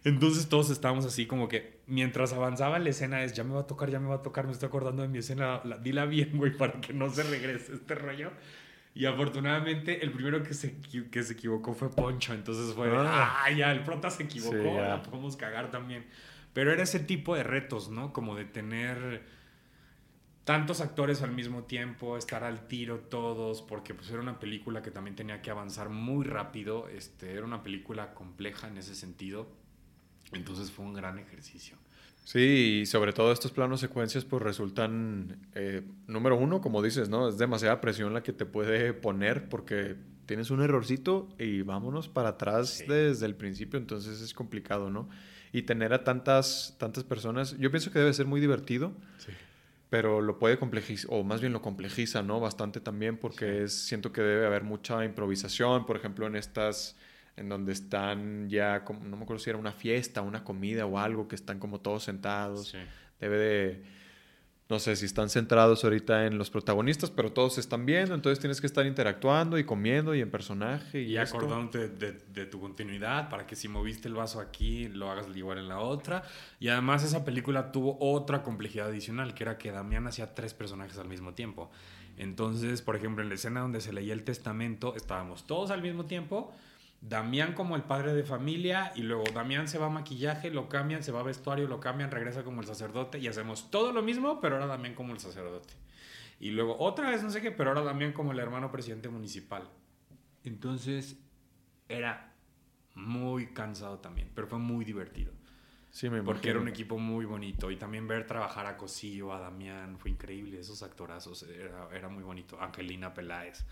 Entonces todos estábamos así como que mientras avanzaba la escena es, ya me va a tocar, ya me va a tocar, me estoy acordando de mi escena, la- dila bien, güey, para que no se regrese este rollo. Y afortunadamente el primero que se, que se equivocó fue Poncho, entonces fue, Ah. ah, ya, el prota se equivocó, Sí, la podemos cagar también. Pero era ese tipo de retos, ¿no? Como de tener tantos actores al mismo tiempo, estar al tiro todos, porque pues era una película que también tenía que avanzar muy rápido, este, era una película compleja en ese sentido, entonces fue un gran ejercicio. Sí, y sobre todo estos planos secuencias pues resultan, eh, número uno, como dices, ¿no? Es demasiada presión la que te puede poner porque tienes un errorcito y vámonos para atrás Sí. desde el principio, entonces es complicado, ¿no? Y tener a tantas, tantas personas, yo pienso que debe ser muy divertido, Sí. pero lo puede complejizar, o más bien lo complejiza, ¿no? Bastante también porque Sí. es, siento que debe haber mucha improvisación, por ejemplo, en estas, en donde están ya, como, no me acuerdo si era una fiesta, una comida o algo, que están como todos sentados. Debe de, no sé si están centrados ahorita en los protagonistas, pero todos se están viendo, entonces tienes que estar interactuando y comiendo y en personaje y, Y acordándote de, de tu continuidad para que si moviste el vaso aquí lo hagas igual en la otra. Y además esa película tuvo otra complejidad adicional, que era que Damián hacía tres personajes al mismo tiempo. Entonces, por ejemplo, en la escena donde se leía el testamento, estábamos todos al mismo tiempo. Damián como el padre de familia y luego Damián se va a maquillaje, lo cambian, se va a vestuario, lo cambian, regresa como el sacerdote y hacemos todo lo mismo, pero ahora Damián como el sacerdote. Y luego otra vez no sé qué, pero ahora Damián como el hermano presidente municipal. Entonces era muy cansado también, pero fue muy divertido. Sí, me Porque era un equipo muy bonito. Y también ver trabajar a Cosillo, a Damián, fue increíble. Esos actorazos, era, era muy bonito. Angelina Peláez,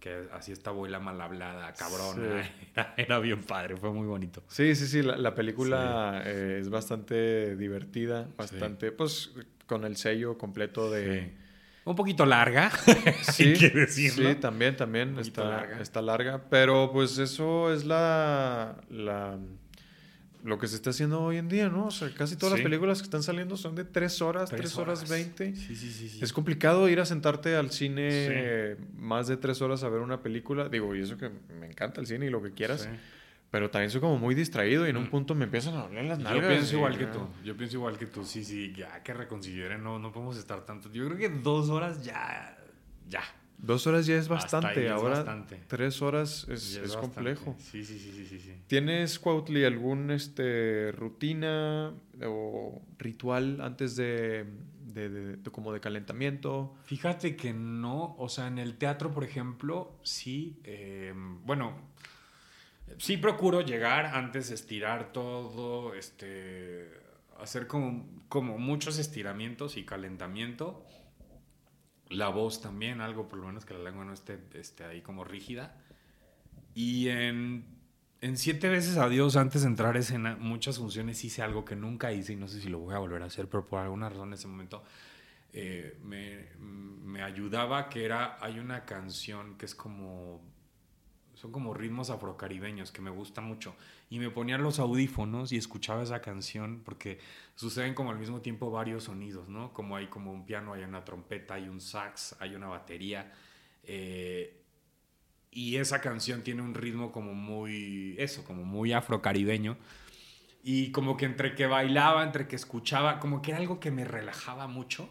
que así esta abuela mal hablada, cabrona. Sí. (laughs) Era, era bien padre, fue muy bonito. Sí, sí, sí, la, la película eh, es bastante divertida, bastante, pues con el sello completo de... Un poquito larga, (laughs) (laughs) Sí, hay que decirlo. sí, también, también está larga. está larga, pero pues eso es la, la lo que se está haciendo hoy en día, ¿no? O sea, casi todas Sí. las películas que están saliendo son de tres horas, tres, horas veinte. Sí, sí, sí. sí. Es complicado ir a sentarte al cine más de tres horas a ver una película. Digo, y eso que me encanta el cine y lo que quieras, pero también soy como muy distraído y en un Mm. punto me empiezan a doler las Yo nalgas. pienso y igual que tú. Yo pienso igual que tú. Sí, sí, ya que reconsideren, no, no podemos estar tanto. Yo creo que dos horas ya. Ya. Dos horas ya es bastante, es ahora bastante. tres horas es, complejo. Sí, sí, sí, sí, sí, sí. ¿Tienes, Cuautli, algún este, rutina o ritual antes de, de- de- de- como de calentamiento? Fíjate que no, o sea, en el teatro, por ejemplo, sí, eh, bueno, sí procuro llegar antes, estirar todo, este, hacer como, como muchos estiramientos y calentamiento. La voz también, algo por lo menos que la lengua no esté, esté ahí como rígida. Y en, en siete veces adiós, antes de entrar a escena, muchas funciones hice algo que nunca hice y no sé si lo voy a volver a hacer, pero por alguna razón en ese momento eh, me, me ayudaba, que era, hay una canción que es como son como ritmos afrocaribeños que me gustan mucho. Y me ponía los audífonos y escuchaba esa canción porque suceden como al mismo tiempo varios sonidos, ¿no? Como hay como un piano, hay una trompeta, hay un sax, hay una batería. Eh, y esa canción tiene un ritmo como muy, eso, como muy afrocaribeño. Y como que entre que bailaba, entre que escuchaba, como que era algo que me relajaba mucho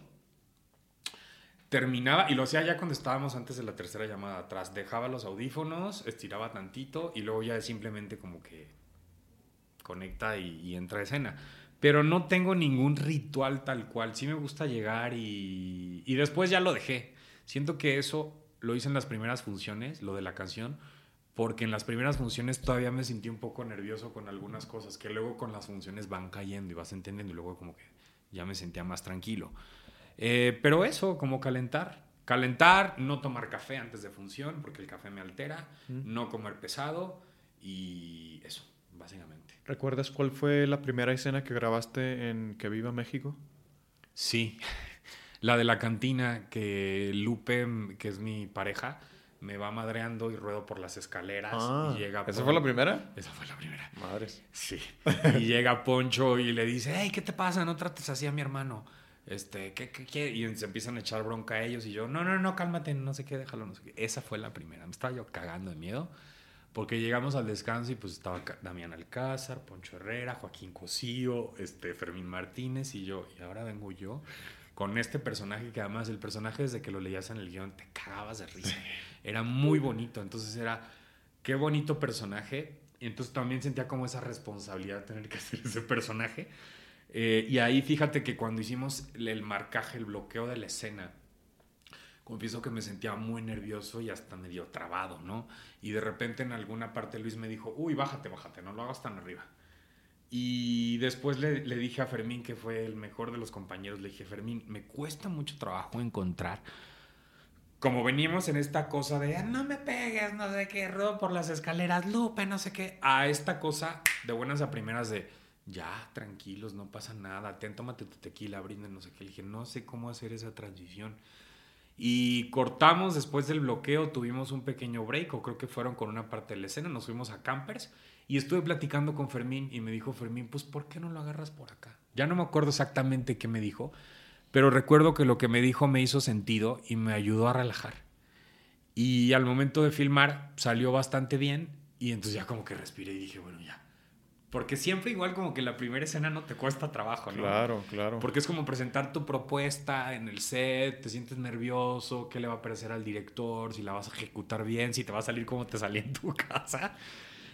terminaba, y lo hacía ya cuando estábamos antes de la tercera llamada atrás, dejaba los audífonos, estiraba tantito y luego ya simplemente como que conecta y, entra escena. Pero no tengo ningún ritual tal cual, sí me gusta llegar y, y después ya lo dejé. Siento que eso lo hice en las primeras funciones, lo de la canción, porque en las primeras funciones todavía me sentí un poco nervioso con algunas cosas que luego con las funciones van cayendo y vas entendiendo y luego como que ya me sentía más tranquilo. Eh, pero eso, como calentar. Calentar, no tomar café antes de función, porque el café me altera, no comer pesado y eso, básicamente. ¿Recuerdas cuál fue la primera escena que grabaste en Que Viva México? Sí, (laughs) la de la cantina que Lupe, que es mi pareja, me va madreando y ruedo por las escaleras ah, y llega ¿Esa fue la primera? Esa fue la primera. Madres. Sí. y llega Poncho y le dice, hey, ¿qué te pasa? No trates así a mi hermano este, ¿qué, qué, qué? Y se empiezan a echar bronca a ellos y yo, no, no, no, cálmate, no sé qué, déjalo, no sé qué. Esa fue la primera. Me estaba yo cagando de miedo porque llegamos al descanso y pues estaba Damián Alcázar, Poncho Herrera, Joaquín Cosío, este, Fermín Martínez y yo. Y ahora vengo yo con este personaje que además el personaje desde que lo leías en el guion te cagabas de risa. Era muy bonito, entonces era, qué bonito personaje. Y entonces también sentía como esa responsabilidad de tener que hacer ese personaje. Eh, y ahí fíjate que cuando hicimos el marcaje, el bloqueo de la escena, confieso que me sentía muy nervioso y hasta medio trabado, ¿no? Y de repente en alguna parte Luis me dijo, uy, bájate, bájate, no lo hagas tan arriba. Y después le, le, dije a Fermín, que fue el mejor de los compañeros, le dije, Fermín, me cuesta mucho trabajo encontrar. Como venimos en esta cosa de, no me pegues, no sé qué, rodo por las escaleras, Lupe, no sé qué, a esta cosa de buenas a primeras de, ya, tranquilos, no pasa nada, ten, tómate tu tequila, brinden, no sé qué. Le dije, no sé cómo hacer esa transición. Y cortamos después del bloqueo, tuvimos un pequeño break, o creo que fueron con una parte de la escena, nos fuimos a Campers y estuve platicando con Fermín y me dijo Fermín, pues ¿por qué no lo agarras por acá? Ya no me acuerdo exactamente qué me dijo, pero recuerdo que lo que me dijo me hizo sentido y me ayudó a relajar. Y al momento de filmar salió bastante bien y entonces ya como que respiré y dije, bueno, ya, porque siempre igual como que la primera escena no te cuesta trabajo, ¿no? Claro, claro. Porque es como presentar tu propuesta en el set, te sientes nervioso, qué le va a parecer al director, si la vas a ejecutar bien, si te va a salir como te salía en tu (laughs) casa.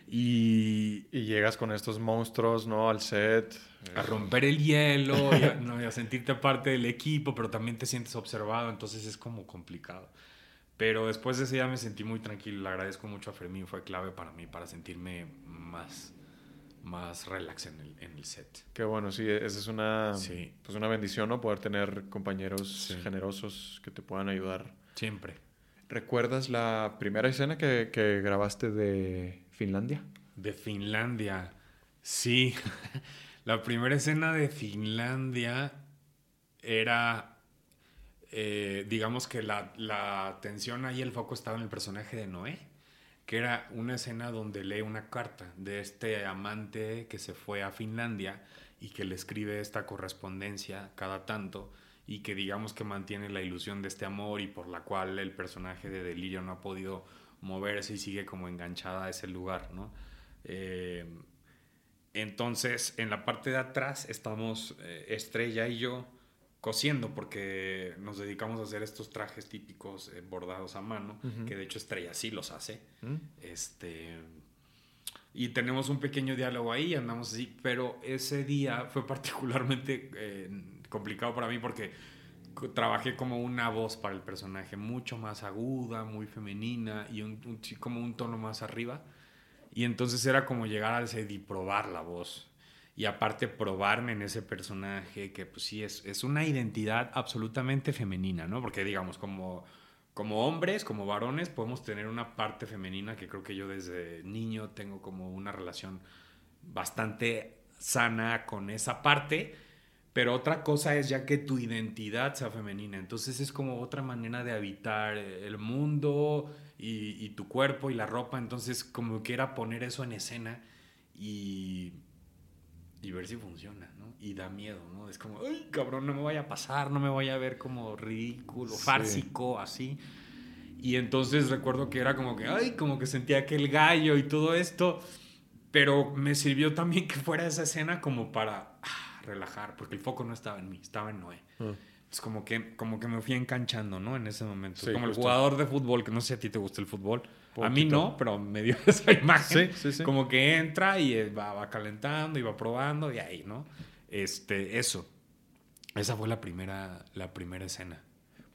Y, y llegas con estos monstruos, ¿no? Al set. A romper el hielo y a, ¿no? a sentirte parte del equipo, pero también te sientes observado, entonces es como complicado. Pero después de ese día me sentí muy tranquilo, le agradezco mucho a Fermín, fue clave para mí, para sentirme más más relax en el, en el set. Qué bueno, sí, esa es una, pues una bendición, ¿no? Poder tener compañeros generosos que te puedan ayudar. Siempre. ¿Recuerdas la primera escena que, que grabaste de Finlandia? De Finlandia, sí. (laughs) la primera escena de Finlandia era, eh, digamos que la, la atención ahí, el foco estaba en el personaje de Noé que era una escena donde lee una carta de este amante que se fue a Finlandia y que le escribe esta correspondencia cada tanto y que digamos que mantiene la ilusión de este amor y por la cual el personaje de Delirio no ha podido moverse y sigue como enganchada a ese lugar, ¿no? Eh, entonces, en la parte de atrás estamos eh, Estrella y yo cosiendo porque nos dedicamos a hacer estos trajes típicos eh, bordados a mano, que de hecho Estrella sí los hace. Mm. Este y tenemos un pequeño diálogo ahí, andamos así, pero ese día fue particularmente eh, complicado para mí porque trabajé como una voz para el personaje, mucho más aguda, muy femenina y un, como un tono más arriba. Y entonces era como llegar al set y probar la voz y aparte probarme en ese personaje que pues sí es, es una identidad absolutamente femenina, ¿no? Porque digamos, como, como hombres, como varones, podemos tener una parte femenina que creo que yo desde niño tengo como una relación bastante sana con esa parte, pero otra cosa es ya que tu identidad sea femenina, entonces es como otra manera de habitar el mundo y, tu cuerpo y la ropa, entonces como que era poner eso en escena y y ver si funciona, ¿no? Y da miedo, ¿no? Es como, ay, cabrón, no me vaya a pasar, no me vaya a ver como ridículo, fársico, así. Y entonces recuerdo que era como que, ay, como que sentía que el gallo y todo esto, pero me sirvió también que fuera esa escena como para ah, relajar, porque el foco no estaba en mí, estaba en Noé. Ah. Es como que, como que me fui enganchando, ¿no? En ese momento. como el jugador de fútbol, que no sé si a ti te gusta el fútbol. A mí no, pero me dio (laughs) esa imagen. Sí, sí, sí. Como que entra y eh, va, va, calentando y va probando y ahí, ¿no? Este, eso. Esa fue la primera, la primera escena.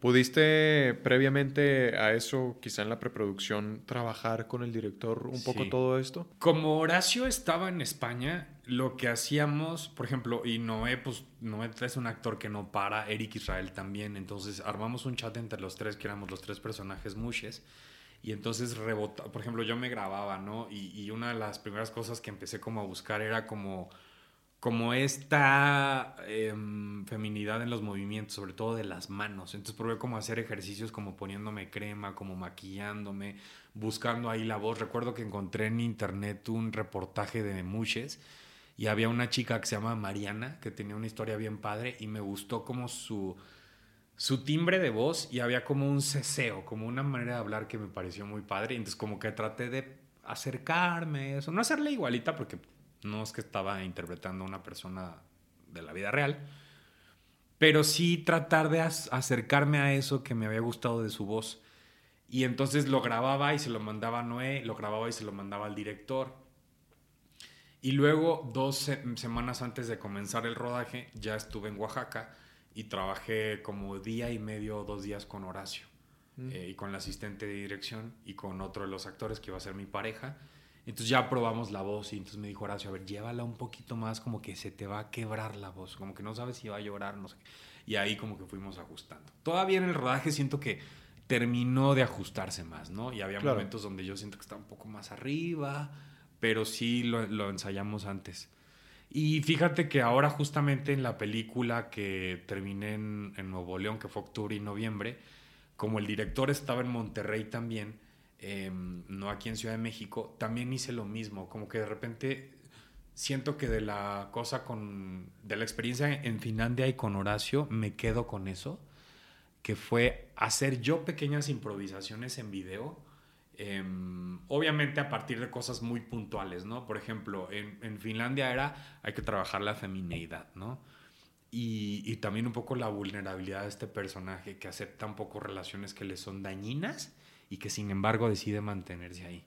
¿Pudiste previamente a eso, quizá en la preproducción, trabajar con el director un poco todo esto? Como Horacio estaba en España, lo que hacíamos, por ejemplo, y Noé, pues Noé es un actor que no para, Eric Israel también, entonces armamos un chat entre los tres, que éramos los tres personajes mushes, y entonces rebota, por ejemplo, yo me grababa, ¿no? Y, y una de las primeras cosas que empecé como a buscar era como como esta em, feminidad en los movimientos, sobre todo de las manos. Entonces probé como hacer ejercicios como poniéndome crema, como maquillándome, buscando ahí la voz. Recuerdo que encontré en internet un reportaje de Mushes y había una chica que se llama Mariana, que tenía una historia bien padre y me gustó como su, su timbre de voz y había como un ceseo, como una manera de hablar que me pareció muy padre. Entonces como que traté de acercarme, eso, no hacerle igualita porque no es que estaba interpretando a una persona de la vida real, pero sí tratar de acercarme a eso que me había gustado de su voz. Y entonces lo grababa y se lo mandaba a Noé, lo grababa y se lo mandaba al director. Y luego, dos semanas antes de comenzar el rodaje, ya estuve en Oaxaca y trabajé como día y medio, dos días con Horacio. Mm. Eh, y con la asistente de dirección y con otro de los actores que iba a ser mi pareja. Entonces ya probamos la voz y entonces me dijo Horacio, a ver, llévala un poquito más, como que se te va a quebrar la voz, como que no sabes si va a llorar, no sé. Y ahí como que fuimos ajustando. Todavía en el rodaje siento que terminó de ajustarse más, ¿no? Y había momentos donde yo siento que está un poco más arriba, pero sí lo, ensayamos antes. Y fíjate que ahora justamente en la película que terminé en, en Nuevo León, que fue octubre y noviembre, como el director estaba en Monterrey también, Em, no aquí en Ciudad de México, también hice lo mismo, como que de repente siento que de la cosa con, de la experiencia en Finlandia y con Horacio, me quedo con eso, que fue hacer yo pequeñas improvisaciones en video, em, obviamente a partir de cosas muy puntuales, ¿no? Por ejemplo, en, Finlandia era, hay que trabajar la femineidad, ¿no? Y, también un poco la vulnerabilidad de este personaje que acepta un poco relaciones que le son dañinas y que sin embargo decide mantenerse ahí.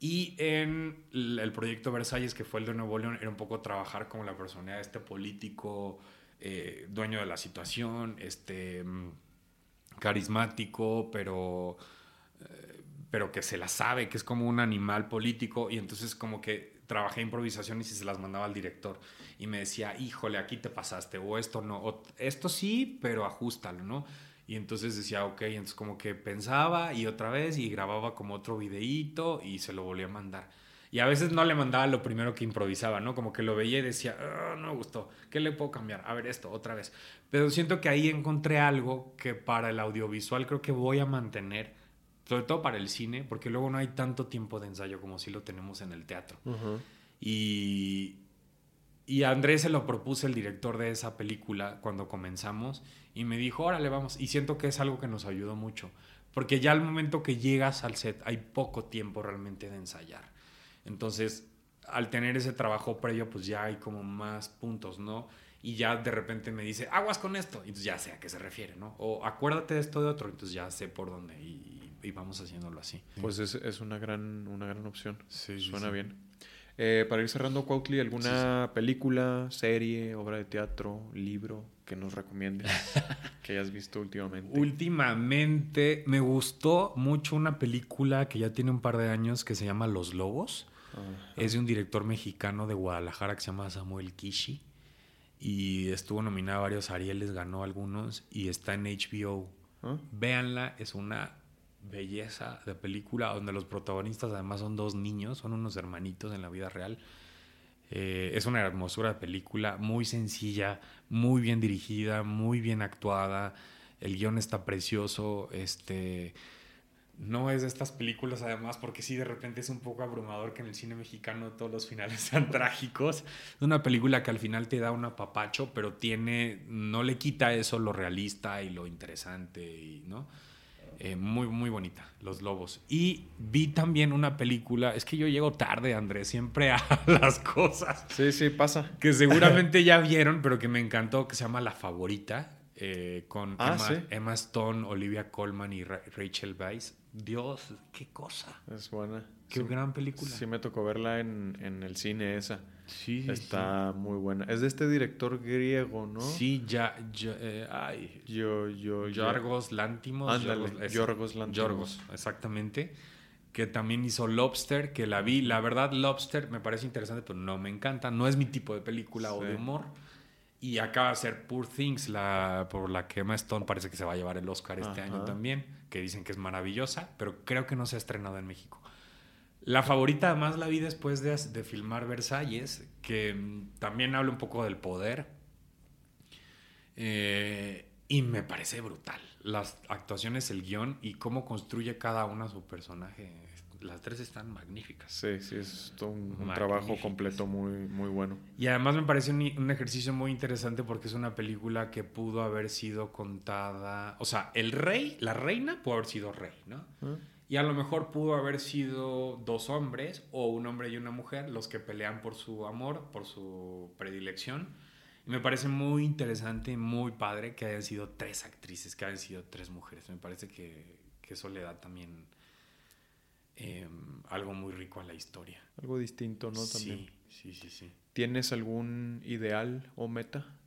Y en el proyecto Versalles, que fue el de Nuevo León, era un poco trabajar como la personalidad de este político, eh, dueño de la situación, este, mm, carismático, pero, pero que se la sabe, que es como un animal político. Y entonces como que trabajé improvisaciones y se las mandaba al director. Y me decía, híjole, aquí te pasaste, o esto no, o esto sí, pero ajustalo, ¿no? Y entonces decía, ok, entonces como que pensaba y otra vez y grababa como otro videíto y se lo volvía a mandar. Y a veces no le mandaba lo primero que improvisaba, ¿no? Como que lo veía y decía, ah, no me gustó, ¿qué le puedo cambiar? A ver esto, otra vez. Pero siento que ahí encontré algo que para el audiovisual creo que voy a mantener, sobre todo para el cine, porque luego no hay tanto tiempo de ensayo como si lo tenemos en el teatro. Y y a Andrés se lo propuse el director de esa película cuando comenzamos y me dijo, órale, vamos. Y siento que es algo que nos ayudó mucho, porque ya al momento que llegas al set hay poco tiempo realmente de ensayar. Entonces, al tener ese trabajo previo, pues ya hay como más puntos, ¿no? Y ya de repente me dice, aguas con esto. Y entonces ya sé a qué se refiere, ¿no? O acuérdate de esto de otro. Entonces ya sé por dónde y, y vamos haciéndolo así. Pues es, es, una, gran, una gran opción. Sí, Suena bien. Eh, para ir cerrando, Cuautli, ¿alguna película, serie, obra de teatro, libro que nos recomiendes (laughs) que hayas visto últimamente? Últimamente me gustó mucho una película que ya tiene un par de años que se llama Los Lobos. Es de un director mexicano de Guadalajara que se llama Samuel Kishi. Y estuvo nominado a varios Arieles, ganó algunos y está en HBO. Ah. Véanla, es una belleza de película donde los protagonistas además son dos niños, son unos hermanitos en la vida real. Eh, es una hermosura de película, muy sencilla, muy bien dirigida, muy bien actuada. El guion está precioso. Este no es de estas películas además porque sí de repente es un poco abrumador que en el cine mexicano todos los finales (laughs) sean trágicos. Es una película que al final te da un apapacho, pero tiene no le quita eso lo realista y lo interesante y no. Eh, muy, muy bonita, Los Lobos. Y vi también una película, es que yo llego tarde, Andrés, siempre (laughs) a las cosas. Sí, sí, pasa. Que seguramente ya vieron, pero que me encantó, que se llama La Favorita, eh, con Ah, Emma, sí. Emma Stone, Olivia Colman y Ra- Rachel Weisz. Dios, qué cosa. Es buena. Qué Sí, gran película. Sí, me tocó verla en, en el cine esa. Sí, sí, Está muy buena. Es de este director griego, ¿no? Sí, ya, ya eh, ay, Yo, yo, yo. Yorgos Lantimos. Ándale. Yorgos Lanthimos. Yorgos, exactamente. Que también hizo Lobster, que la vi. La verdad, Lobster me parece interesante, pero no me encanta. No es mi tipo de película o de humor. Y acaba de ser Poor Things, la, por la que Emma Stone parece que se va a llevar el Oscar este Ajá. año también. Que dicen que es maravillosa, pero creo que no se ha estrenado en México. La favorita además la vi después de, de filmar Versalles, que mm, también habla un poco del poder. Eh, y me parece brutal. Las actuaciones, el guion y cómo construye cada una su personaje. Las tres están magníficas. Sí, sí, es todo un, trabajo completo muy, muy bueno. Y además me parece un, un ejercicio muy interesante porque es una película que pudo haber sido contada. O sea, el rey, la reina pudo haber sido rey, ¿no? ¿Ah? Y a lo mejor pudo haber sido dos hombres o un hombre y una mujer los que pelean por su amor, por su predilección. Y me parece muy interesante, muy padre que hayan sido tres actrices, que hayan sido tres mujeres. Me parece que, que eso le da también eh, algo muy rico a la historia. Algo distinto, ¿no? También. Sí, sí, sí, sí. ¿Tienes algún ideal o meta?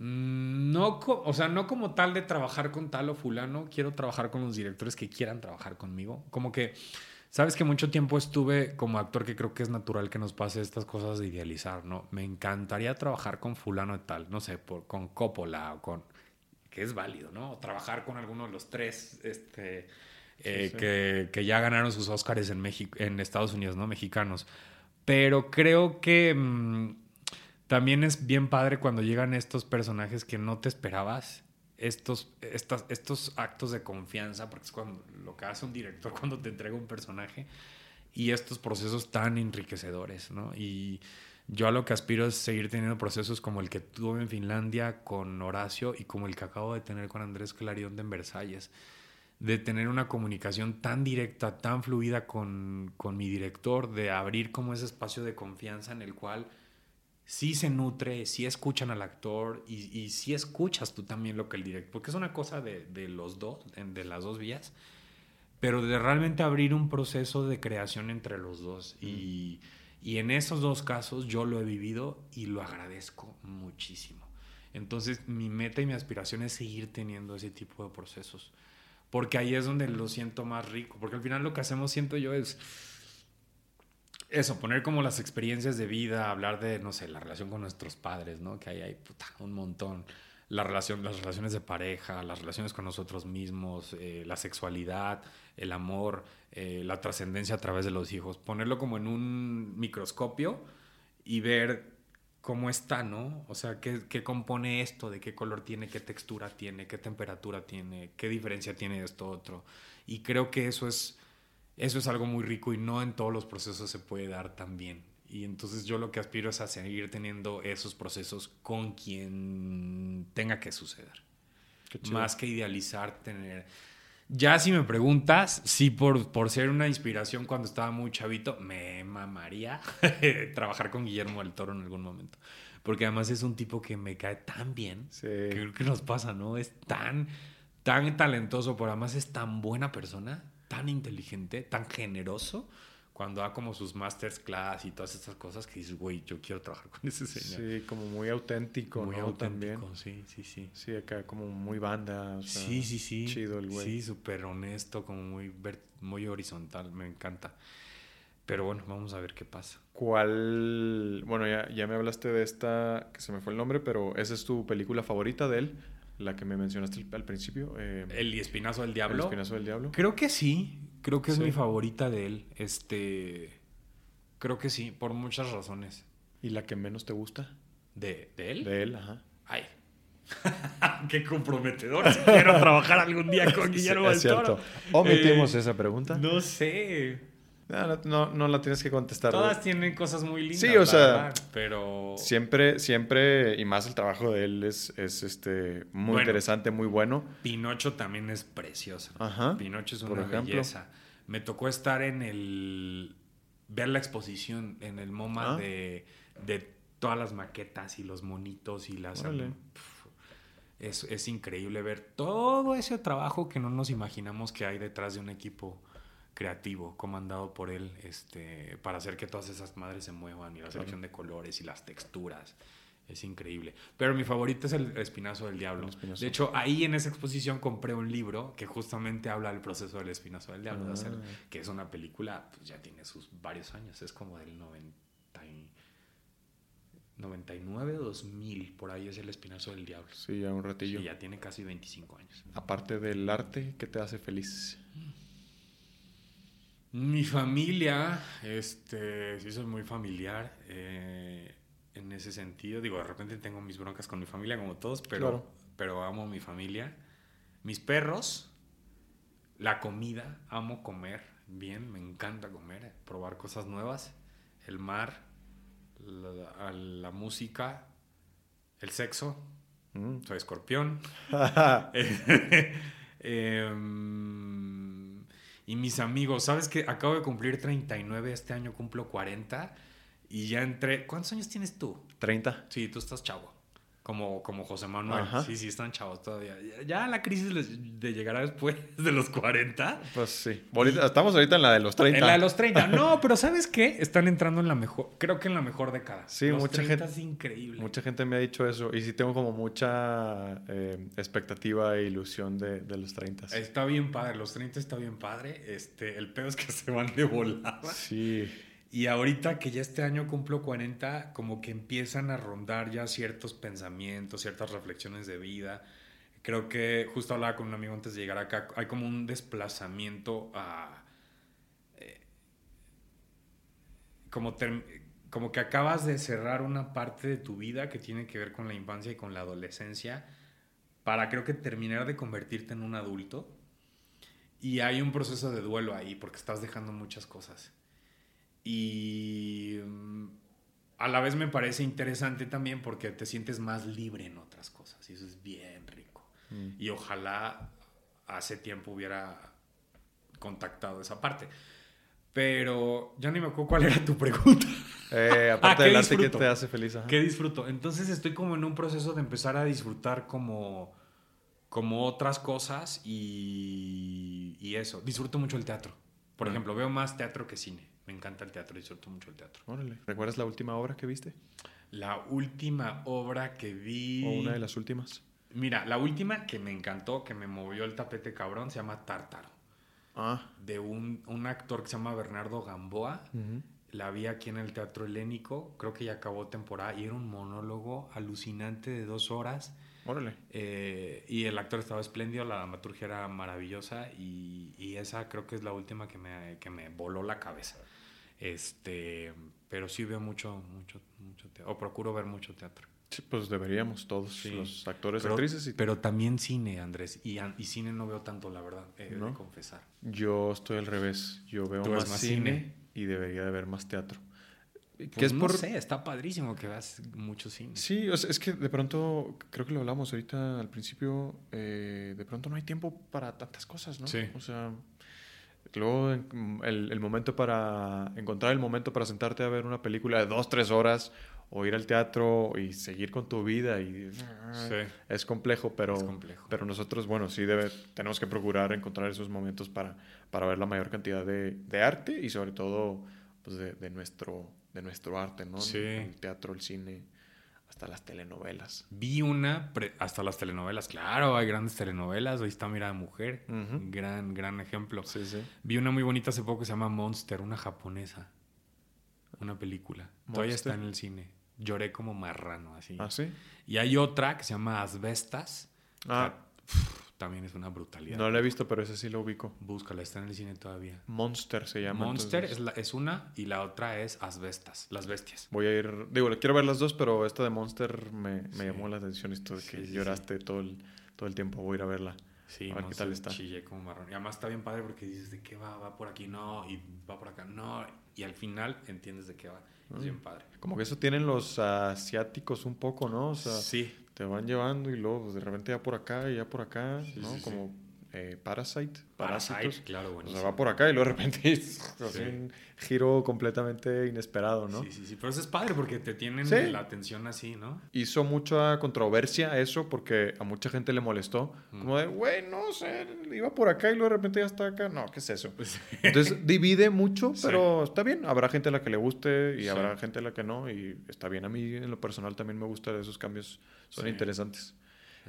Mm, No, o sea, no como tal de trabajar con tal o fulano, quiero trabajar con los directores que quieran trabajar conmigo. Como que, sabes que mucho tiempo estuve como actor que creo que es natural que nos pase estas cosas de idealizar, ¿no? Me encantaría trabajar con fulano de tal, no sé, por, con Coppola o con... que es válido, ¿no? O trabajar con alguno de los tres, este... eh, sí. Que, que ya ganaron sus Oscars en México, en Estados Unidos, ¿no? Mexicanos. Pero creo que mm, también es bien padre cuando llegan estos personajes que no te esperabas. Estos, estas, estos actos de confianza, porque es cuando, lo que hace un director (laughs) cuando te entrega un personaje. Y estos procesos tan enriquecedores, ¿no? Y yo a lo que aspiro es seguir teniendo procesos como el que tuve en Finlandia con Horacio y como el que acabo de tener con Andrés Clarion en Versalles de tener una comunicación tan directa, tan fluida con, con mi director, de abrir como ese espacio de confianza en el cual sí se nutre, sí escuchan al actor y, y sí escuchas tú también lo que el director, porque es una cosa de, de los dos, de las dos vías, pero de realmente abrir un proceso de creación entre los dos. Y, y en esos dos casos yo lo he vivido y lo agradezco muchísimo. Entonces mi meta y mi aspiración es seguir teniendo ese tipo de procesos. Porque ahí es donde lo siento más rico. Porque al final lo que hacemos, siento yo, es eso, poner como las experiencias de vida, hablar de, no sé, la relación con nuestros padres, ¿no? Que ahí hay puta, un montón. La relación, las relaciones de pareja, las relaciones con nosotros mismos, eh, la sexualidad, el amor, eh, la trascendencia a través de los hijos. Ponerlo como en un microscopio y ver cómo está, ¿no? O sea, ¿qué, qué compone esto, de qué color tiene, qué textura tiene, qué temperatura tiene, qué diferencia tiene esto otro. Y creo que eso es, eso es algo muy rico y no en todos los procesos se puede dar tan bien. Y entonces yo lo que aspiro es a seguir teniendo esos procesos con quien tenga que suceder. Más que idealizar, tener... Ya si me preguntas, sí por, por ser una inspiración cuando estaba muy chavito, me mamaría (laughs) trabajar con Guillermo del Toro en algún momento. Porque además es un tipo que me cae tan bien. Sí. Que creo que nos pasa, ¿no? Es tan, tan talentoso, pero además es tan buena persona, tan inteligente, tan generoso. Cuando da como sus masterclass y todas estas cosas que dices, güey, yo quiero trabajar con ese señor. Sí, como muy auténtico, Muy ¿no? auténtico, También. sí, sí, sí. Sí, acá como muy banda. o sea, Sí, sí, sí. Chido el güey. Sí, súper honesto, como muy, muy horizontal, me encanta. Pero bueno, vamos a ver qué pasa. ¿Cuál? Bueno, ya, ya me hablaste de esta, que se me fue el nombre, pero esa es tu película favorita de él, la que me mencionaste al principio. eh, El espinazo del El diablo. espinazo del diablo. Creo que sí. Creo que es Sí. mi favorita de él. Este. Creo que sí, por muchas razones. ¿Y la que menos te gusta? ¿De, de él? De él, ajá. Ay. (laughs) Qué comprometedor. Si quiero trabajar algún día con (laughs) Guillermo Sí, del. Toro. Omitimos Eh, esa pregunta. No sé. No, no, no, no la tienes que contestar. Todas tienen cosas muy lindas. Sí, o sea, verdad, pero. Siempre, siempre, y más el trabajo de él es, es este, muy Bueno. interesante, muy bueno. Pinocho también es preciosa. Ajá. Pinocho es una belleza. Me tocó estar en el. ver la exposición en el MoMA Ah. de, de todas las maquetas y los monitos y las. Es, es increíble ver todo ese trabajo que no nos imaginamos que hay detrás de un equipo creativo comandado por él este, para hacer que todas esas madres se muevan y la selección de colores y las texturas. Es increíble. Pero mi favorito es el Espinazo del Diablo. Espinazo. De hecho, ahí en esa exposición compré un libro que justamente habla del proceso del Espinazo del Diablo, de hacer- Ah. que es una película, pues ya tiene sus varios años, es como del 90 y- 99, 2000, por ahí es el Espinazo del Diablo. Sí, ya un ratillo. Y ya tiene casi 25 años. Aparte del arte, ¿qué te hace feliz? Mi familia, este, sí soy muy familiar eh, en ese sentido. Digo, de repente tengo mis broncas con mi familia, como todos, pero, Claro. pero amo mi familia. Mis perros, la comida, amo comer bien, me encanta comer, probar cosas nuevas, el mar, la, la música, el sexo. Mm. Soy escorpión. (laughs) (laughs) Em, y mis amigos, ¿sabes que Acabo de cumplir 39, este año cumplo 40 y ya entré... ¿Cuántos años tienes tú? 30. Sí, tú estás chavo. Como, como José Manuel. Ajá. Sí, sí, están chavos todavía. Ya, la crisis les- de llegará después (laughs) de los 40. Pues sí. Ahorita- estamos ahorita en la de los 30. En la de los 30. No, pero ¿sabes qué? Están entrando en la mejor... Creo que en la mejor década. Sí, Los mucha 30 gente- es increíble. Mucha gente me ha dicho eso. Y sí tengo como mucha eh, expectativa e ilusión de, de los 30. Está bien padre, los 30 está bien padre. Este, el pedo es que (laughs) se van de volada. Sí. Y ahorita que ya este año cumplo 40, como que empiezan a rondar ya ciertos pensamientos, ciertas reflexiones de vida. Creo que justo hablaba con un amigo antes de llegar acá, hay como un desplazamiento a... eh, como, como que acabas de cerrar una parte de tu vida que tiene que ver con la infancia y con la adolescencia para creo que terminar de convertirte en un adulto. Y hay un proceso de duelo ahí porque estás dejando muchas cosas. Y mm, a la vez me parece interesante también porque te sientes más libre en otras cosas y eso es bien rico. Mm. Y ojalá hace tiempo hubiera contactado esa parte. Pero ya ni me acuerdo cuál era tu pregunta. Eh, (laughs) aparte ¿qué del arte, ¿qué te hace feliz? Ajá. ¿Qué disfruto? Entonces estoy como en un proceso de empezar a disfrutar como, como otras cosas y, y eso. Disfruto mucho el teatro. Por Ah. ejemplo, veo más teatro que cine. Me encanta el teatro, disfruto mucho el teatro. Órale. ¿Recuerdas la última obra que viste? La última obra que vi... ¿O una de las últimas? Mira, la última que me encantó, que me movió el tapete cabrón, se llama Tártaro. Ah. De un, un actor que se llama Bernardo Gamboa. La vi aquí en el Teatro Helénico, creo que ya acabó temporada y era un monólogo alucinante de dos horas. Órale. Eh, y el actor estaba espléndido, la dramaturgia era maravillosa y, y esa creo que es la última que me, que me voló la cabeza. Este, pero sí veo mucho, mucho, mucho teatro, o procuro ver mucho teatro. Sí, pues deberíamos todos Sí. los actores, Pero, actrices. Y... pero también cine, Andrés, y, y cine no veo tanto, la verdad, he de ¿No? confesar. Yo estoy al revés. Yo veo más, ves más cine, cine. y debería de ver más teatro. Pues que es no por... sé, está padrísimo que veas mucho cine. Sí, o sea, es que de pronto, creo que lo hablamos ahorita al principio, eh, de pronto no hay tiempo para tantas cosas, ¿no? Sí. O sea, luego el, el momento para, encontrar el momento para sentarte a ver una película de dos, tres horas, o ir al teatro y seguir con tu vida, y Sí. es complejo, pero, Es complejo. pero nosotros, bueno, sí debe, tenemos que procurar encontrar esos momentos para, para ver la mayor cantidad de, de arte y sobre todo pues de, de nuestro, de nuestro arte, ¿no? Sí. El teatro, el cine, hasta las telenovelas. Vi una, pre- hasta las telenovelas, claro, hay grandes telenovelas, ahí está Mirada de Mujer, gran, gran ejemplo. Sí, sí. Vi una muy bonita hace poco que se llama Monster, una japonesa. una película. Todavía está en el cine. Lloré como marrano, así. ¿Ah, sí? Y hay otra que se llama Asbestas. Ah. También es una brutalidad. No la he visto, pero ese sí lo ubico. Búscala, está en el cine todavía. Monster se llama. Monster es, la- es una y la otra es Asbestas, las bestias. Voy a ir, digo, quiero ver las dos, pero esta de Monster me, me Sí. llamó la atención esto de que Sí, lloraste todo el, todo el tiempo. Voy a ir a verla. Sí, A ver qué tal está. chillé como marrón. Y además está bien padre porque dices de qué va, va por aquí, no, y va por acá, no. Y al final entiendes de qué va. Mm. Es bien padre. Como que eso tienen los asiáticos un poco, ¿no? O sea, sí, te van llevando y luego pues, de repente ya por acá y ya por acá, Sí, ¿no? sí. Como eh, Parasite, Parasite, claro, O buenísimo. sea, va por acá y luego de repente (laughs) es así Sí. un giro completamente inesperado, ¿no? Sí, sí, sí. Pero eso es padre porque te tienen Sí. la atención así, ¿no? Hizo mucha controversia eso porque a mucha gente le molestó. Mm. Como de, güey, no sé, iba por acá y luego de repente ya está acá. No, ¿qué es eso? (laughs) Pues, Entonces divide mucho, Sí. pero está bien. Habrá gente a la que le guste y habrá gente a la que no. Y está bien. A mí en lo personal también me gustan esos cambios. Son interesantes.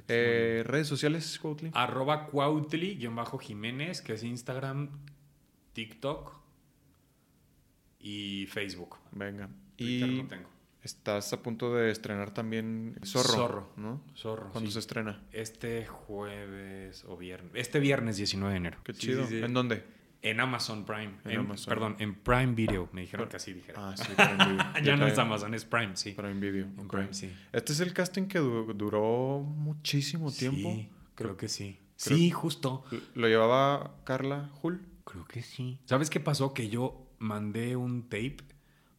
Eh, redes sociales, Cuautli. Arroba Cuautli, guion bajo Jiménez, que es Instagram, TikTok y Facebook. Venga. Twitter Y no tengo. estás a punto de estrenar también Zorro. Zorro. ¿no? Zorro. ¿Cuándo sí. se estrena? Este jueves o viernes. Este viernes 19 de enero. Qué chido. sí, sí. ¿En dónde? En Amazon Prime. En En- Amazon. Perdón, en Prime Video. Me dijeron Pero- que así dijera. Ah, sí, Prime Video. (laughs) ya no es Amazon, es Prime, sí. Prime Video. En. Prime, sí. Este es el casting que du- duró muchísimo tiempo. Sí, creo que sí. creo- Sí, justo. Lo llevaba Carla Hull. Creo que sí. ¿Sabes qué pasó? Que yo mandé un tape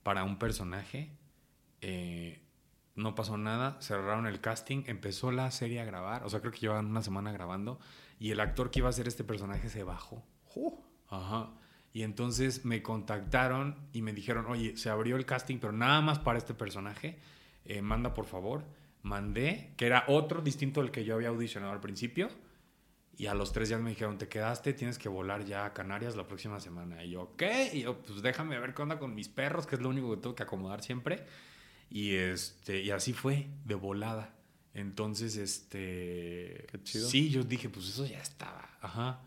para un personaje. eh, no pasó nada. Cerraron el casting. Empezó la serie a grabar. O sea, creo que llevaban una semana grabando. Y el actor que iba a hacer este personaje se bajó. Ajá. Y entonces me contactaron y me dijeron, oye, se abrió el casting, pero nada más para este personaje. Eh, manda por favor. Mandé, que era otro distinto al que yo había audicionado al principio. Y a los tres días me dijeron, te quedaste, tienes que volar ya a Canarias la próxima semana. Y yo, ¿qué? Y yo, pues déjame ver qué onda con mis perros, que es lo único que tengo que acomodar siempre. Y, este, y así fue, de volada. Entonces, este... Qué chido. Sí, yo dije, pues eso ya estaba. Ajá.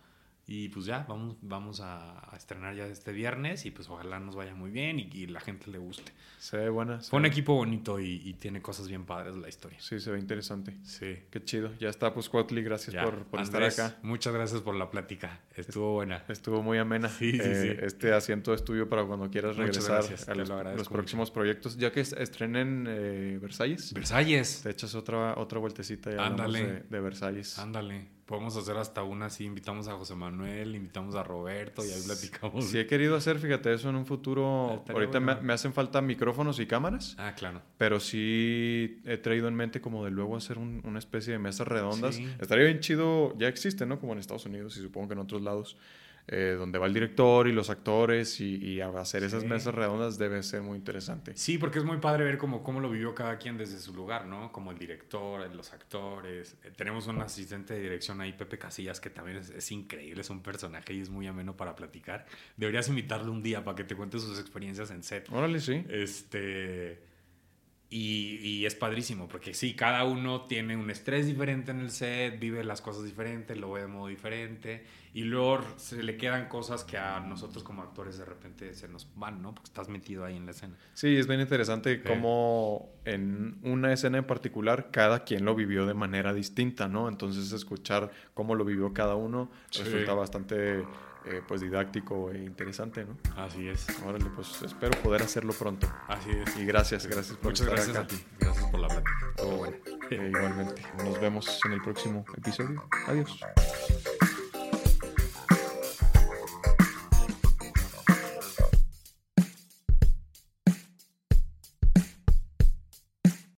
Y pues ya, vamos, vamos a, a estrenar ya este viernes y pues ojalá nos vaya muy bien y, y la gente le guste. Se ve buena. Fue un equipo bonito y, y tiene cosas bien padres la historia. Sí, se ve interesante. Sí. Qué chido. Ya está, pues Cuautli, gracias Ya. por, por Andrés, estar acá. Muchas gracias por la plática. Estuvo buena. Estuvo muy amena. Sí, sí, Eh, sí. Este asiento es tuyo para cuando quieras regresar a los, lo agradezco los próximos proyectos. Ya que es- estrenen eh, Versalles, Versalles. te echas otra, otra vueltecita y Ándale. de, de Versalles. Ándale. Podemos hacer hasta una así. Invitamos a José Manuel, invitamos a Roberto y ahí platicamos. Sí he querido hacer, fíjate, eso en un futuro. Estaría Ahorita me, me hacen falta micrófonos y cámaras, Ah, claro. pero sí he traído en mente como de luego hacer un- una especie de mesas redondas. Sí. Estaría bien chido, ya existe, ¿no? Como en Estados Unidos y supongo que en otros lados, eh, donde va el director y los actores y, hacer esas mesas redondas debe ser muy interesante. Sí, porque es muy padre ver cómo, cómo lo vivió cada quien desde su lugar, ¿no? Como el director, los actores. Eh, tenemos un asistente de dirección ahí, Pepe Casillas, que también es, es increíble, es un personaje y es muy ameno para platicar. Deberías invitarlo un día para que te cuente sus experiencias en set. Órale, sí. Este. Y, y es padrísimo, porque sí, cada uno tiene un estrés diferente en el set, vive las cosas diferentes, lo ve de modo diferente, y luego se le quedan cosas que a nosotros como actores de repente se nos van, ¿no? Porque estás metido ahí en la escena. Sí, es bien interesante cómo en una escena en particular cada quien lo vivió de manera distinta, ¿no? Entonces escuchar cómo lo vivió cada uno Sí. resulta bastante eh, pues didáctico e interesante, ¿no? Así es. Órale, pues espero poder hacerlo pronto. Así es. Y gracias, gracias por Muchas estar gracias acá. a ti. Gracias por la plática. Todo bueno. (laughs) Eh, igualmente. Nos vemos en el próximo episodio. Adiós.